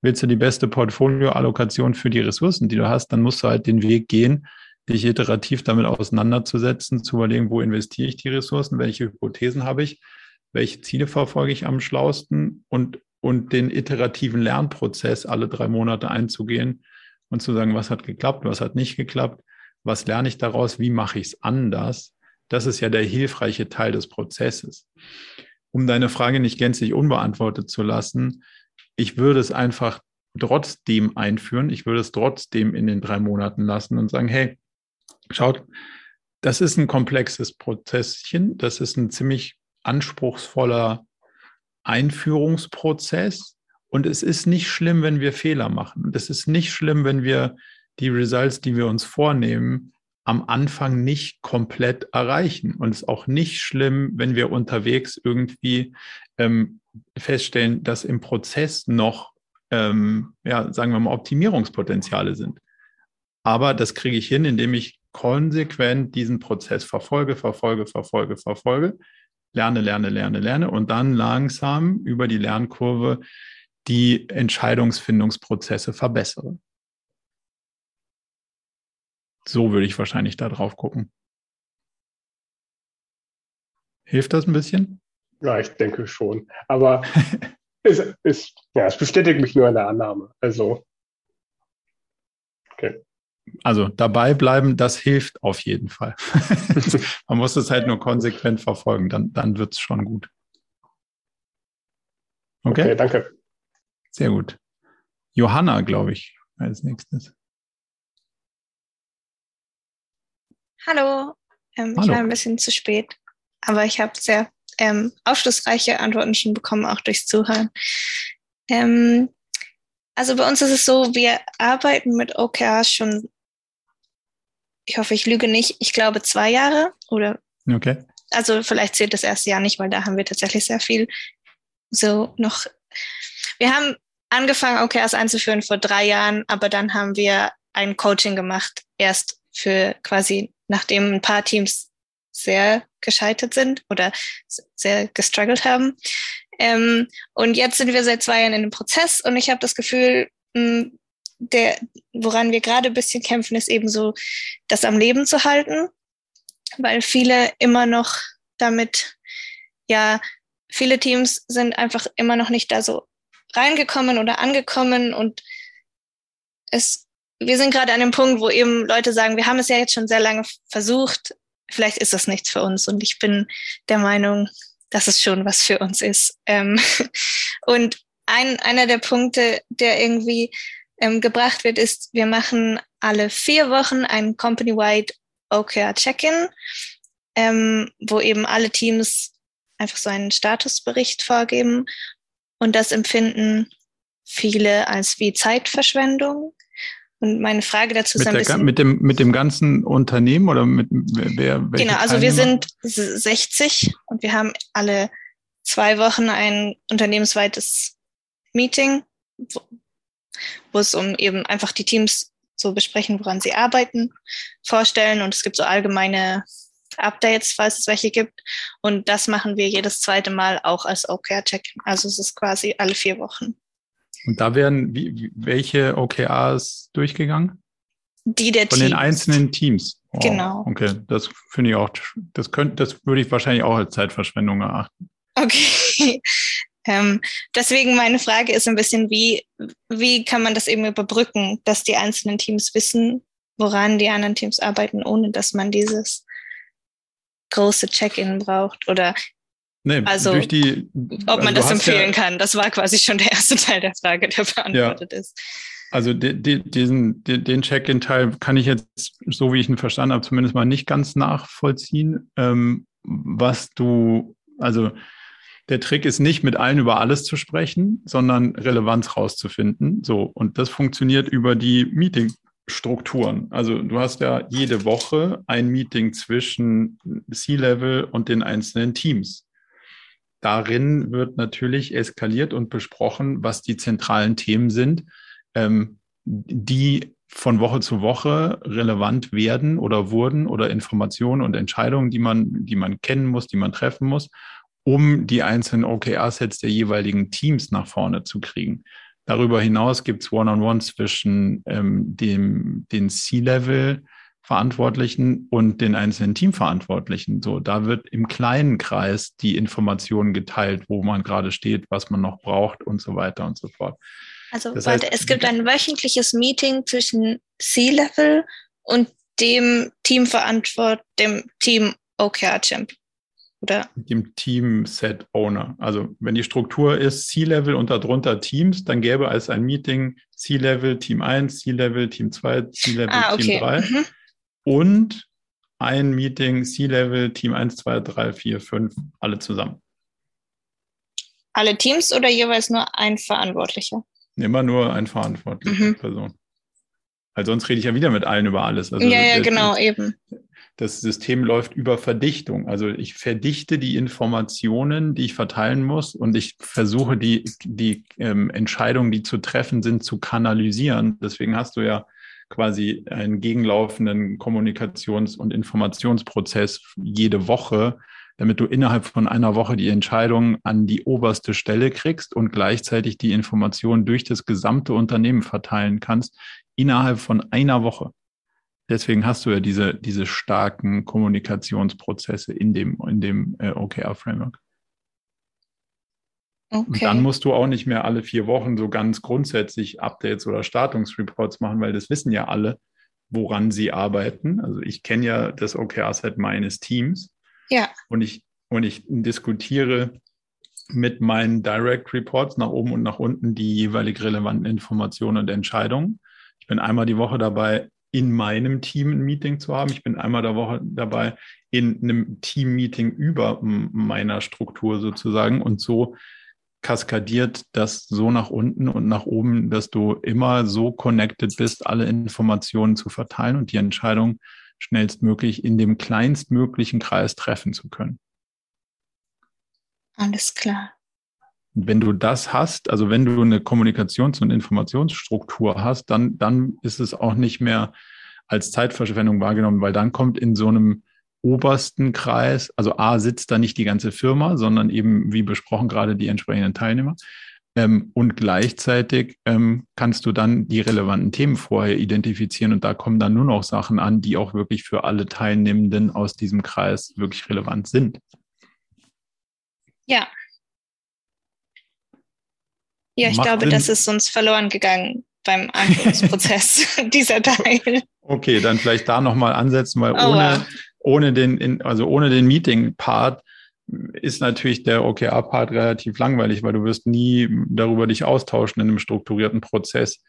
Willst du die beste Portfolioallokation für die Ressourcen, die du hast, dann musst du halt den Weg gehen, dich iterativ damit auseinanderzusetzen, zu überlegen, wo investiere ich die Ressourcen, welche Hypothesen habe ich, welche Ziele verfolge ich am schlausten und, und den iterativen Lernprozess alle drei Monate einzugehen und zu sagen, was hat geklappt, was hat nicht geklappt, was lerne ich daraus, wie mache ich es anders. Das ist ja der hilfreiche Teil des Prozesses. Um deine Frage nicht gänzlich unbeantwortet zu lassen, ich würde es einfach trotzdem einführen. Ich würde es trotzdem in den drei Monaten lassen und sagen, hey, Schaut, das ist ein komplexes Prozesschen. Das ist ein ziemlich anspruchsvoller Einführungsprozess. Und es ist nicht schlimm, wenn wir Fehler machen. Es ist nicht schlimm, wenn wir die Results, die wir uns vornehmen, am Anfang nicht komplett erreichen. Und es ist auch nicht schlimm, wenn wir unterwegs irgendwie ähm, feststellen, dass im Prozess noch, ähm, ja, sagen wir mal, Optimierungspotenziale sind. Aber das kriege ich hin, indem ich konsequent diesen Prozess verfolge, verfolge, verfolge, verfolge, lerne, lerne, lerne, lerne und dann langsam über die Lernkurve die Entscheidungsfindungsprozesse verbessere. So würde ich wahrscheinlich da drauf gucken. Hilft das ein bisschen? Ja, ich denke schon. Aber es, es, ja, es bestätigt mich nur in der Annahme. Also, okay also dabei bleiben, das hilft auf jeden Fall. Man muss es halt nur konsequent verfolgen, dann, dann wird es schon gut. Okay? okay, danke. Sehr gut. Johanna, glaube ich, als nächstes. Hallo. Ähm, Hallo. Ich war ein bisschen zu spät, aber ich habe sehr ähm, aufschlussreiche Antworten schon bekommen, auch durchs Zuhören. Ähm, also bei uns ist es so, wir arbeiten mit OKRs schon ich hoffe, ich lüge nicht, ich glaube zwei Jahre oder. Okay. Also vielleicht zählt das erste Jahr nicht, weil da haben wir tatsächlich sehr viel so noch. Wir haben angefangen, OKRs einzuführen vor drei Jahren, aber dann haben wir ein Coaching gemacht, erst für quasi, nachdem ein paar Teams sehr gescheitert sind oder sehr gestruggelt haben. Ähm, und jetzt sind wir seit zwei Jahren in dem Prozess und ich habe das Gefühl, mh, der, woran wir gerade ein bisschen kämpfen, ist eben so, das am Leben zu halten, weil viele immer noch damit, ja, viele Teams sind einfach immer noch nicht da so reingekommen oder angekommen und es, wir sind gerade an dem Punkt, wo eben Leute sagen, wir haben es ja jetzt schon sehr lange versucht, vielleicht ist das nichts für uns und ich bin der Meinung, dass es schon was für uns ist. Ähm, und ein, einer der Punkte, der irgendwie ähm, gebracht wird, ist, wir machen alle vier Wochen ein Company-wide OKR Check-in, ähm, wo eben alle Teams einfach so einen Statusbericht vorgeben. Und das empfinden viele als wie Zeitverschwendung. Und meine Frage dazu ist ein bisschen. Mit dem, mit dem ganzen Unternehmen oder mit wer? Genau, also wir sind 60 und wir haben alle zwei Wochen ein unternehmensweites Meeting, wo es um eben einfach die Teams so besprechen, woran sie arbeiten, vorstellen und es gibt so allgemeine Updates, falls es welche gibt. Und das machen wir jedes zweite Mal auch als OKR-Check. Also es ist quasi alle vier Wochen. Und da werden wie, welche OKRs durchgegangen? die der Von Teams. den einzelnen Teams. Wow. Genau. Okay, das finde ich auch, das könnte, das würde ich wahrscheinlich auch als Zeitverschwendung erachten. Okay. ähm, deswegen meine Frage ist ein bisschen, wie, wie kann man das eben überbrücken, dass die einzelnen Teams wissen, woran die anderen Teams arbeiten, ohne dass man dieses große Check-in braucht oder Nee, also, die, ob man also das empfehlen ja, kann, das war quasi schon der erste Teil der Frage, der beantwortet ja, ist. Also die, die, diesen, die, den Check-in-Teil kann ich jetzt, so wie ich ihn verstanden habe, zumindest mal nicht ganz nachvollziehen. Ähm, was du, also der Trick ist nicht, mit allen über alles zu sprechen, sondern Relevanz rauszufinden. So, und das funktioniert über die Meeting, Strukturen. Also du hast ja jede Woche ein Meeting zwischen C-Level und den einzelnen Teams. Darin wird natürlich eskaliert und besprochen, was die zentralen Themen sind, ähm, die von Woche zu Woche relevant werden oder wurden oder Informationen und Entscheidungen, die man, die man kennen muss, die man treffen muss, um die einzelnen OKR-Sets der jeweiligen Teams nach vorne zu kriegen. Darüber hinaus gibt es One-on-One zwischen ähm, dem, den C-Level-Verantwortlichen und den einzelnen Teamverantwortlichen. So, da wird im kleinen Kreis die Informationen geteilt, wo man gerade steht, was man noch braucht und so weiter und so fort. Also das heißt, es gibt ein wöchentliches Meeting zwischen C-Level und dem Teamverantwort, dem Team OKR Champ oder? Dem Team-Set-Owner. Also wenn die Struktur ist C-Level und darunter Teams, dann gäbe es ein Meeting C-Level, Team 1, C-Level, Team 2, C-Level, ah, okay. Team 3 mhm. und ein Meeting C-Level, Team 1, 2, 3, 4, 5, alle zusammen. Alle Teams oder jeweils nur ein Verantwortlicher? Immer nur ein verantwortliche mhm. Person. Weil sonst rede ich ja wieder mit allen über alles. Also ja, ja, genau, eben das System läuft über Verdichtung. Also ich verdichte die Informationen, die ich verteilen muss und ich versuche die, die ähm, Entscheidungen, die zu treffen sind, zu kanalisieren. Deswegen hast du ja quasi einen gegenlaufenden Kommunikations- und Informationsprozess jede Woche, damit du innerhalb von einer Woche die Entscheidung an die oberste Stelle kriegst und gleichzeitig die Informationen durch das gesamte Unternehmen verteilen kannst, innerhalb von einer Woche. Deswegen hast du ja diese, diese starken Kommunikationsprozesse in dem, in dem äh, OKR-Framework. Okay. Und dann musst du auch nicht mehr alle vier Wochen so ganz grundsätzlich Updates oder Startungsreports machen, weil das wissen ja alle, woran sie arbeiten. Also ich kenne ja das OKR-Set meines Teams. Ja. Und ich, und ich diskutiere mit meinen Direct Reports nach oben und nach unten die jeweilig relevanten Informationen und Entscheidungen. Ich bin einmal die Woche dabei, in meinem Team ein Meeting zu haben. Ich bin einmal der Woche dabei in einem Team-Meeting über meiner Struktur sozusagen und so kaskadiert das so nach unten und nach oben, dass du immer so connected bist, alle Informationen zu verteilen und die Entscheidung schnellstmöglich in dem kleinstmöglichen Kreis treffen zu können. Alles klar. Wenn du das hast, also wenn du eine Kommunikations- und Informationsstruktur hast, dann, dann ist es auch nicht mehr als Zeitverschwendung wahrgenommen, weil dann kommt in so einem obersten Kreis, also A sitzt da nicht die ganze Firma, sondern eben, wie besprochen, gerade die entsprechenden Teilnehmer. Ähm, und gleichzeitig ähm, kannst du dann die relevanten Themen vorher identifizieren und da kommen dann nur noch Sachen an, die auch wirklich für alle Teilnehmenden aus diesem Kreis wirklich relevant sind. Ja, ja, ich glaube, Sinn. das ist uns verloren gegangen beim Anführungsprozess dieser Teil. Okay, dann vielleicht da nochmal ansetzen, weil oh, ohne, wow. ohne den, also ohne den Meeting-Part ist natürlich der OKR-Part relativ langweilig, weil du wirst nie darüber dich austauschen in einem strukturierten Prozess.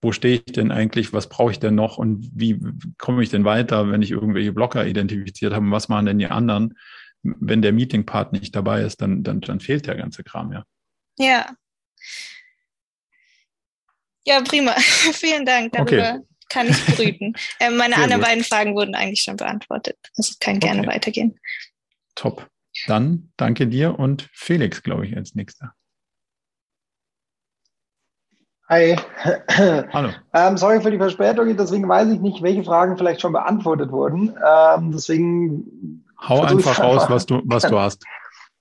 Wo stehe ich denn eigentlich? Was brauche ich denn noch? Und wie komme ich denn weiter, wenn ich irgendwelche Blocker identifiziert habe? Was machen denn die anderen? Wenn der Meeting-Part nicht dabei ist, dann, dann, dann fehlt der ganze Kram ja. Ja, ja, prima. Vielen Dank. Darüber okay. kann ich brüten. äh, meine Sehr anderen gut. beiden Fragen wurden eigentlich schon beantwortet. Also kann gerne okay. weitergehen. Top. Dann danke dir und Felix, glaube ich, als nächster. Hi. Hallo. Ähm, sorry für die Verspätung, deswegen weiß ich nicht, welche Fragen vielleicht schon beantwortet wurden. Ähm, deswegen. Hau einfach raus, was du, was du hast.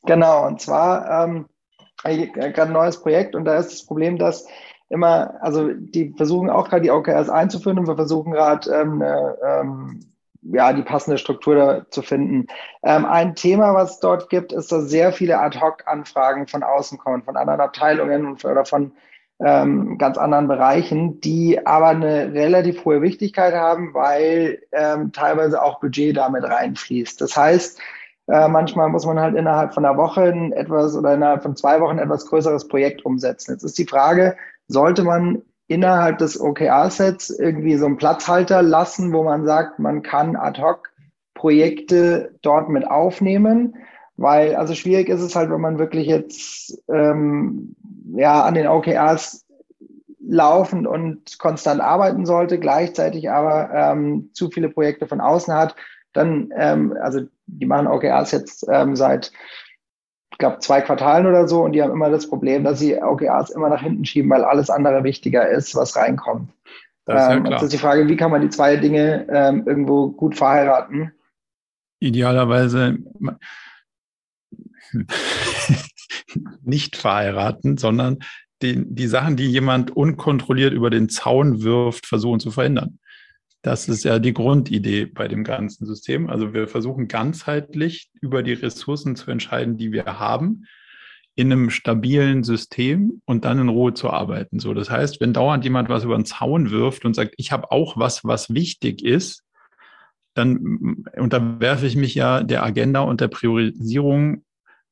Genau, und zwar ähm, gerade ein neues Projekt und da ist das Problem, dass immer, also die versuchen auch gerade die OKRs einzuführen und wir versuchen gerade ähm, ähm, ja, die passende Struktur da zu finden. Ähm, ein Thema, was es dort gibt, ist, dass sehr viele Ad-Hoc-Anfragen von außen kommen, von anderen Abteilungen oder von ähm, ganz anderen Bereichen, die aber eine relativ hohe Wichtigkeit haben, weil ähm, teilweise auch Budget damit reinfließt. Das heißt, äh, manchmal muss man halt innerhalb von einer Woche etwas oder innerhalb von zwei Wochen etwas größeres Projekt umsetzen. Jetzt ist die Frage, sollte man innerhalb des OKR-Sets irgendwie so einen Platzhalter lassen, wo man sagt, man kann ad hoc Projekte dort mit aufnehmen? Weil, also schwierig ist es halt, wenn man wirklich jetzt ähm, ja an den OKRs laufend und konstant arbeiten sollte, gleichzeitig aber ähm, zu viele Projekte von außen hat, dann, ähm, also die machen OKRs jetzt ähm, seit, glaube, zwei Quartalen oder so und die haben immer das Problem, dass sie OKRs immer nach hinten schieben, weil alles andere wichtiger ist, was reinkommt. Das ist, ja ähm, klar. das ist die Frage, wie kann man die zwei Dinge ähm, irgendwo gut verheiraten? Idealerweise nicht verheiraten, sondern die, die Sachen, die jemand unkontrolliert über den Zaun wirft, versuchen zu verhindern. Das ist ja die Grundidee bei dem ganzen System. Also wir versuchen ganzheitlich über die Ressourcen zu entscheiden, die wir haben, in einem stabilen System und dann in Ruhe zu arbeiten. So, das heißt, wenn dauernd jemand was über den Zaun wirft und sagt, ich habe auch was, was wichtig ist, dann unterwerfe ich mich ja der Agenda und der Priorisierung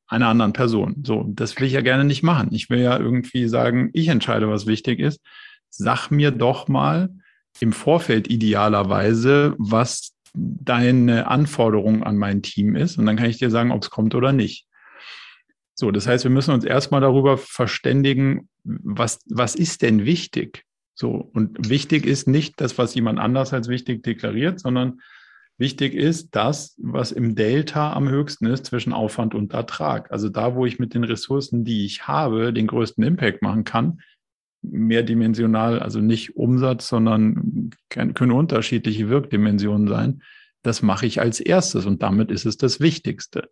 einer anderen Person. So, das will ich ja gerne nicht machen. Ich will ja irgendwie sagen, ich entscheide, was wichtig ist. Sag mir doch mal im Vorfeld idealerweise, was deine Anforderung an mein Team ist. Und dann kann ich dir sagen, ob es kommt oder nicht. So, das heißt, wir müssen uns erstmal darüber verständigen, was, was ist denn wichtig? So, und wichtig ist nicht das, was jemand anders als wichtig deklariert, sondern Wichtig ist das, was im Delta am höchsten ist zwischen Aufwand und Ertrag. Also da, wo ich mit den Ressourcen, die ich habe, den größten Impact machen kann, mehrdimensional, also nicht Umsatz, sondern können unterschiedliche Wirkdimensionen sein. Das mache ich als erstes und damit ist es das Wichtigste.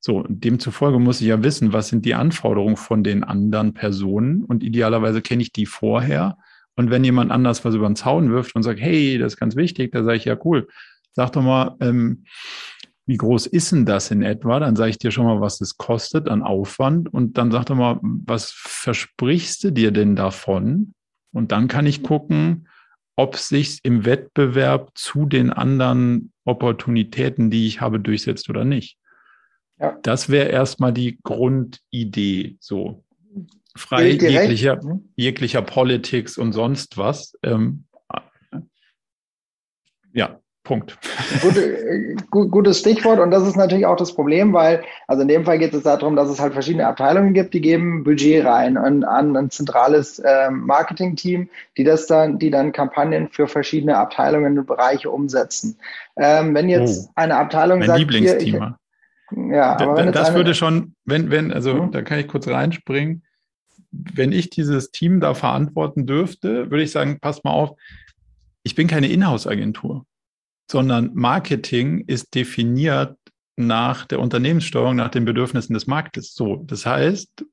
So, demzufolge muss ich ja wissen, was sind die Anforderungen von den anderen Personen und idealerweise kenne ich die vorher. Und wenn jemand anders was über den Zaun wirft und sagt, hey, das ist ganz wichtig, da sage ich ja cool, Sag doch mal, ähm, wie groß ist denn das in etwa? Dann sage ich dir schon mal, was es kostet an Aufwand. Und dann sag doch mal, was versprichst du dir denn davon? Und dann kann ich gucken, ob sich im Wettbewerb zu den anderen Opportunitäten, die ich habe, durchsetzt oder nicht. Ja. Das wäre erstmal die Grundidee. So frei jeglicher, jeglicher Politics und sonst was. Ähm, ja, Punkt. Gute, gutes Stichwort und das ist natürlich auch das Problem, weil, also in dem Fall geht es darum, dass es halt verschiedene Abteilungen gibt, die geben Budget rein und an ein zentrales ähm, Marketing-Team, die das dann, die dann Kampagnen für verschiedene Abteilungen und Bereiche umsetzen. Ähm, wenn jetzt oh, eine Abteilung mein sagt, Lieblingsthema. Hier, ich, ja, aber wenn das eine, würde schon, wenn, wenn, also hm? da kann ich kurz reinspringen. Wenn ich dieses Team da verantworten dürfte, würde ich sagen, passt mal auf, ich bin keine Inhouse-Agentur sondern Marketing ist definiert nach der Unternehmenssteuerung, nach den Bedürfnissen des Marktes. So, das heißt,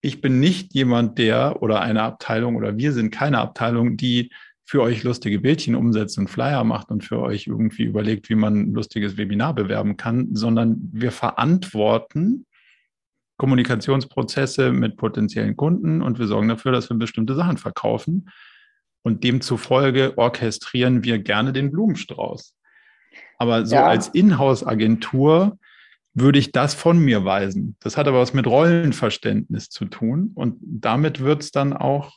ich bin nicht jemand, der oder eine Abteilung oder wir sind keine Abteilung, die für euch lustige Bildchen umsetzt und Flyer macht und für euch irgendwie überlegt, wie man ein lustiges Webinar bewerben kann, sondern wir verantworten Kommunikationsprozesse mit potenziellen Kunden und wir sorgen dafür, dass wir bestimmte Sachen verkaufen. Und demzufolge orchestrieren wir gerne den Blumenstrauß. Aber so ja. als Inhouse-Agentur würde ich das von mir weisen. Das hat aber was mit Rollenverständnis zu tun. Und damit wird es dann auch,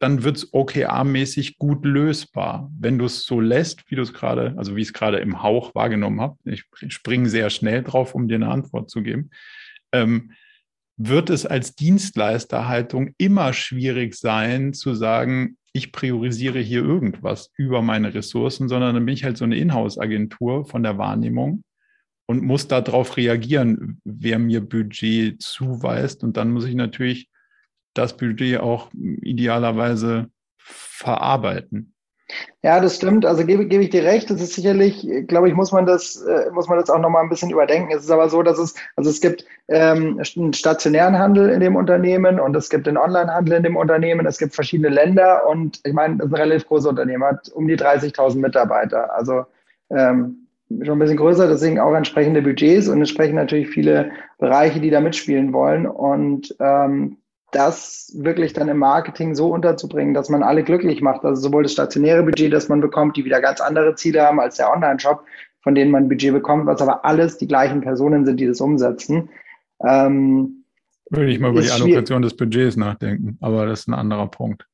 dann wird es OKR-mäßig gut lösbar. Wenn du es so lässt, wie du es gerade, also wie ich es gerade im Hauch wahrgenommen habe, ich springe sehr schnell drauf, um dir eine Antwort zu geben, ähm, wird es als Dienstleisterhaltung immer schwierig sein zu sagen, ich priorisiere hier irgendwas über meine Ressourcen, sondern dann bin ich halt so eine Inhouse-Agentur von der Wahrnehmung und muss darauf reagieren, wer mir Budget zuweist. Und dann muss ich natürlich das Budget auch idealerweise verarbeiten. Ja, das stimmt. Also gebe, gebe ich dir recht. Das ist sicherlich, glaube ich, muss man das, äh, muss man das auch nochmal ein bisschen überdenken. Es ist aber so, dass es, also es gibt ähm, einen stationären Handel in dem Unternehmen und es gibt den Online-Handel in dem Unternehmen. Es gibt verschiedene Länder und ich meine, das ist ein relativ großes Unternehmen, hat um die 30.000 Mitarbeiter. Also ähm, schon ein bisschen größer, deswegen auch entsprechende Budgets und entsprechend natürlich viele Bereiche, die da mitspielen wollen. Und ähm, das wirklich dann im Marketing so unterzubringen, dass man alle glücklich macht. Also sowohl das stationäre Budget, das man bekommt, die wieder ganz andere Ziele haben als der Online-Shop, von denen man Budget bekommt, was aber alles die gleichen Personen sind, die das umsetzen. Ähm, würde ich mal über die Allokation des Budgets nachdenken, aber das ist ein anderer Punkt.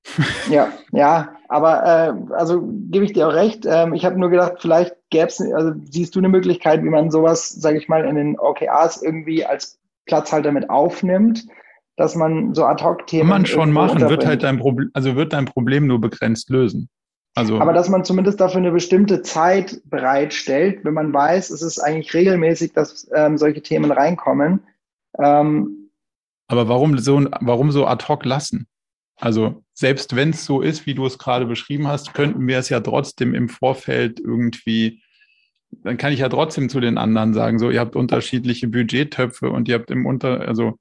Ja, ja, aber äh, also gebe ich dir auch recht. Ähm, ich habe nur gedacht, vielleicht gäbe es, also siehst du eine Möglichkeit, wie man sowas, sage ich mal, in den OKRs irgendwie als Platzhalter mit aufnimmt, dass man so Ad-Hoc-Themen. Kann man schon machen, wird halt dein Problem, also wird dein Problem nur begrenzt lösen. Also, aber dass man zumindest dafür eine bestimmte Zeit bereitstellt, wenn man weiß, es ist eigentlich regelmäßig, dass ähm, solche Themen reinkommen. Ähm, aber warum so, warum so ad hoc lassen? Also selbst wenn es so ist, wie du es gerade beschrieben hast, könnten wir es ja trotzdem im Vorfeld irgendwie, dann kann ich ja trotzdem zu den anderen sagen, so ihr habt unterschiedliche Budgettöpfe und ihr habt im Unter, also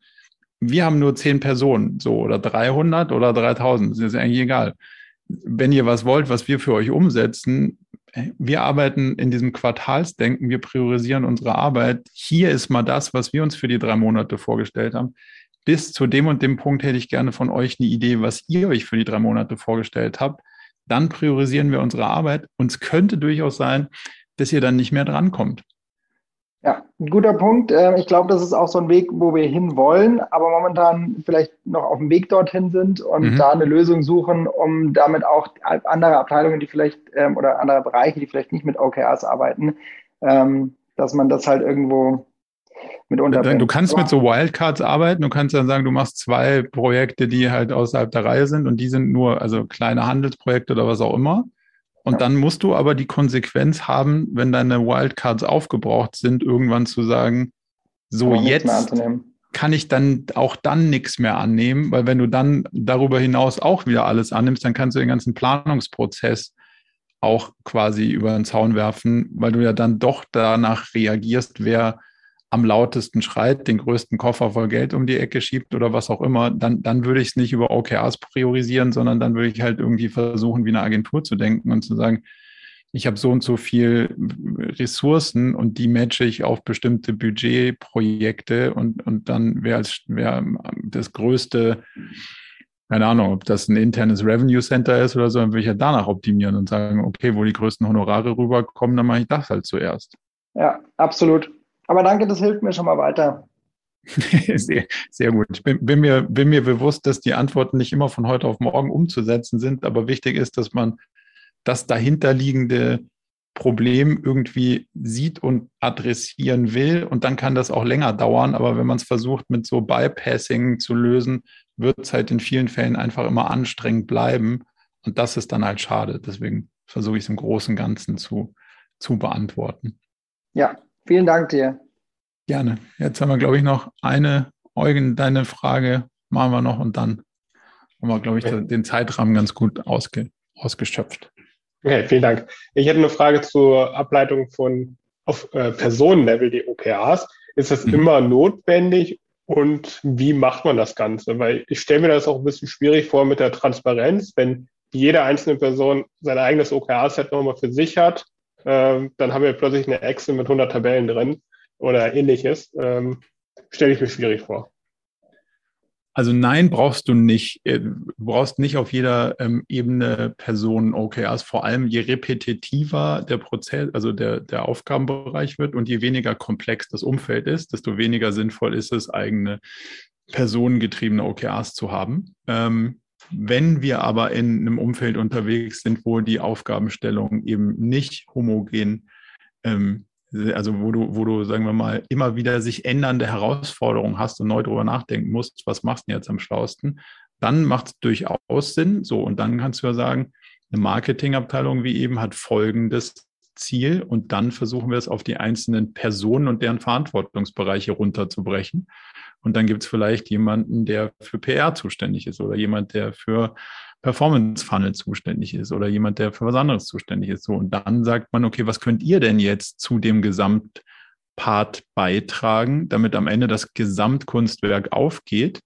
wir haben nur zehn Personen, so oder 300 oder 3000, das ist eigentlich egal. Wenn ihr was wollt, was wir für euch umsetzen, wir arbeiten in diesem Quartalsdenken, wir priorisieren unsere Arbeit. Hier ist mal das, was wir uns für die drei Monate vorgestellt haben. Bis zu dem und dem Punkt hätte ich gerne von euch eine Idee, was ihr euch für die drei Monate vorgestellt habt. Dann priorisieren wir unsere Arbeit. Und es könnte durchaus sein, dass ihr dann nicht mehr drankommt. Ja, ein guter Punkt. Ähm, ich glaube, das ist auch so ein Weg, wo wir hinwollen, aber momentan vielleicht noch auf dem Weg dorthin sind und mhm. da eine Lösung suchen, um damit auch andere Abteilungen, die vielleicht ähm, oder andere Bereiche, die vielleicht nicht mit OKRs arbeiten, ähm, dass man das halt irgendwo mit unterbringt. Du kannst mit so Wildcards arbeiten. Du kannst dann sagen, du machst zwei Projekte, die halt außerhalb der Reihe sind und die sind nur, also kleine Handelsprojekte oder was auch immer. Und ja. dann musst du aber die Konsequenz haben, wenn deine Wildcards aufgebraucht sind, irgendwann zu sagen, so jetzt kann ich dann auch dann nichts mehr annehmen, weil wenn du dann darüber hinaus auch wieder alles annimmst, dann kannst du den ganzen Planungsprozess auch quasi über den Zaun werfen, weil du ja dann doch danach reagierst, wer am lautesten schreit, den größten Koffer voll Geld um die Ecke schiebt oder was auch immer, dann, dann würde ich es nicht über OKRs priorisieren, sondern dann würde ich halt irgendwie versuchen, wie eine Agentur zu denken und zu sagen, ich habe so und so viel Ressourcen und die matche ich auf bestimmte Budgetprojekte und, und dann wäre wär das größte, keine Ahnung, ob das ein internes Revenue Center ist oder so, dann würde ich ja danach optimieren und sagen, okay, wo die größten Honorare rüberkommen, dann mache ich das halt zuerst. Ja, absolut. Aber danke, das hilft mir schon mal weiter. sehr, sehr gut. Ich bin, bin, mir, bin mir bewusst, dass die Antworten nicht immer von heute auf morgen umzusetzen sind, aber wichtig ist, dass man das dahinterliegende Problem irgendwie sieht und adressieren will. Und dann kann das auch länger dauern. Aber wenn man es versucht, mit so Bypassing zu lösen, wird es halt in vielen Fällen einfach immer anstrengend bleiben. Und das ist dann halt schade. Deswegen versuche ich es im Großen und Ganzen zu, zu beantworten. Ja, Vielen Dank dir. Gerne. Jetzt haben wir, glaube ich, noch eine, Eugen, deine Frage machen wir noch und dann haben wir, glaube ich, ja. den Zeitrahmen ganz gut ausge, ausgeschöpft. Okay, vielen Dank. Ich hätte eine Frage zur Ableitung von auf äh, Personenlevel die OKRs. Ist das mhm. immer notwendig und wie macht man das Ganze? Weil ich stelle mir das auch ein bisschen schwierig vor mit der Transparenz, wenn jede einzelne Person sein eigenes OKR-Set nochmal für sich hat ähm, dann haben wir plötzlich eine Excel mit 100 Tabellen drin oder ähnliches. Ähm, Stelle ich mir schwierig vor. Also nein, brauchst du nicht. Äh, du brauchst nicht auf jeder ähm, Ebene Personen OKRs. Vor allem je repetitiver der Prozess, also der, der Aufgabenbereich wird und je weniger komplex das Umfeld ist, desto weniger sinnvoll ist es, eigene personengetriebene OKRs zu haben. Ähm, wenn wir aber in einem Umfeld unterwegs sind, wo die Aufgabenstellung eben nicht homogen, ähm, also wo du, wo du, sagen wir mal, immer wieder sich ändernde Herausforderungen hast und neu drüber nachdenken musst, was machst du jetzt am schlausten, dann macht es durchaus Sinn. So, und dann kannst du ja sagen, eine Marketingabteilung wie eben hat folgendes Ziel und dann versuchen wir es auf die einzelnen Personen und deren Verantwortungsbereiche runterzubrechen. Und dann gibt es vielleicht jemanden, der für PR zuständig ist oder jemand, der für Performance Funnel zuständig ist oder jemand, der für was anderes zuständig ist. So, und dann sagt man, okay, was könnt ihr denn jetzt zu dem Gesamtpart beitragen, damit am Ende das Gesamtkunstwerk aufgeht,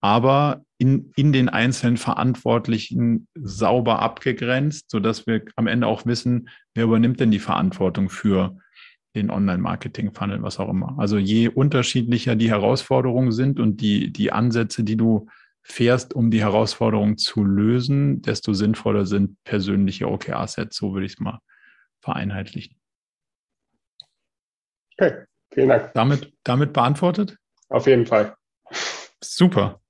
aber in, in den einzelnen Verantwortlichen sauber abgegrenzt, sodass wir am Ende auch wissen, wer übernimmt denn die Verantwortung für den Online-Marketing-Funnel, was auch immer. Also je unterschiedlicher die Herausforderungen sind und die, die Ansätze, die du fährst, um die Herausforderung zu lösen, desto sinnvoller sind persönliche OKR-Sets. So würde ich es mal vereinheitlichen. Okay, vielen Dank. Damit, damit beantwortet? Auf jeden Fall. Super.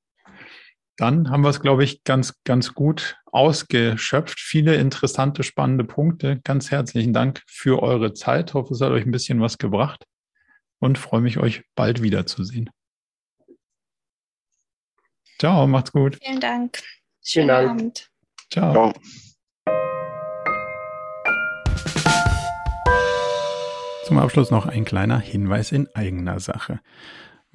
Dann haben wir es, glaube ich, ganz, ganz gut ausgeschöpft. Viele interessante, spannende Punkte. Ganz herzlichen Dank für eure Zeit. Ich hoffe, es hat euch ein bisschen was gebracht und freue mich, euch bald wiederzusehen. Ciao, macht's gut. Vielen Dank. Schönen Dank. Abend. Ciao. Ciao. Zum Abschluss noch ein kleiner Hinweis in eigener Sache.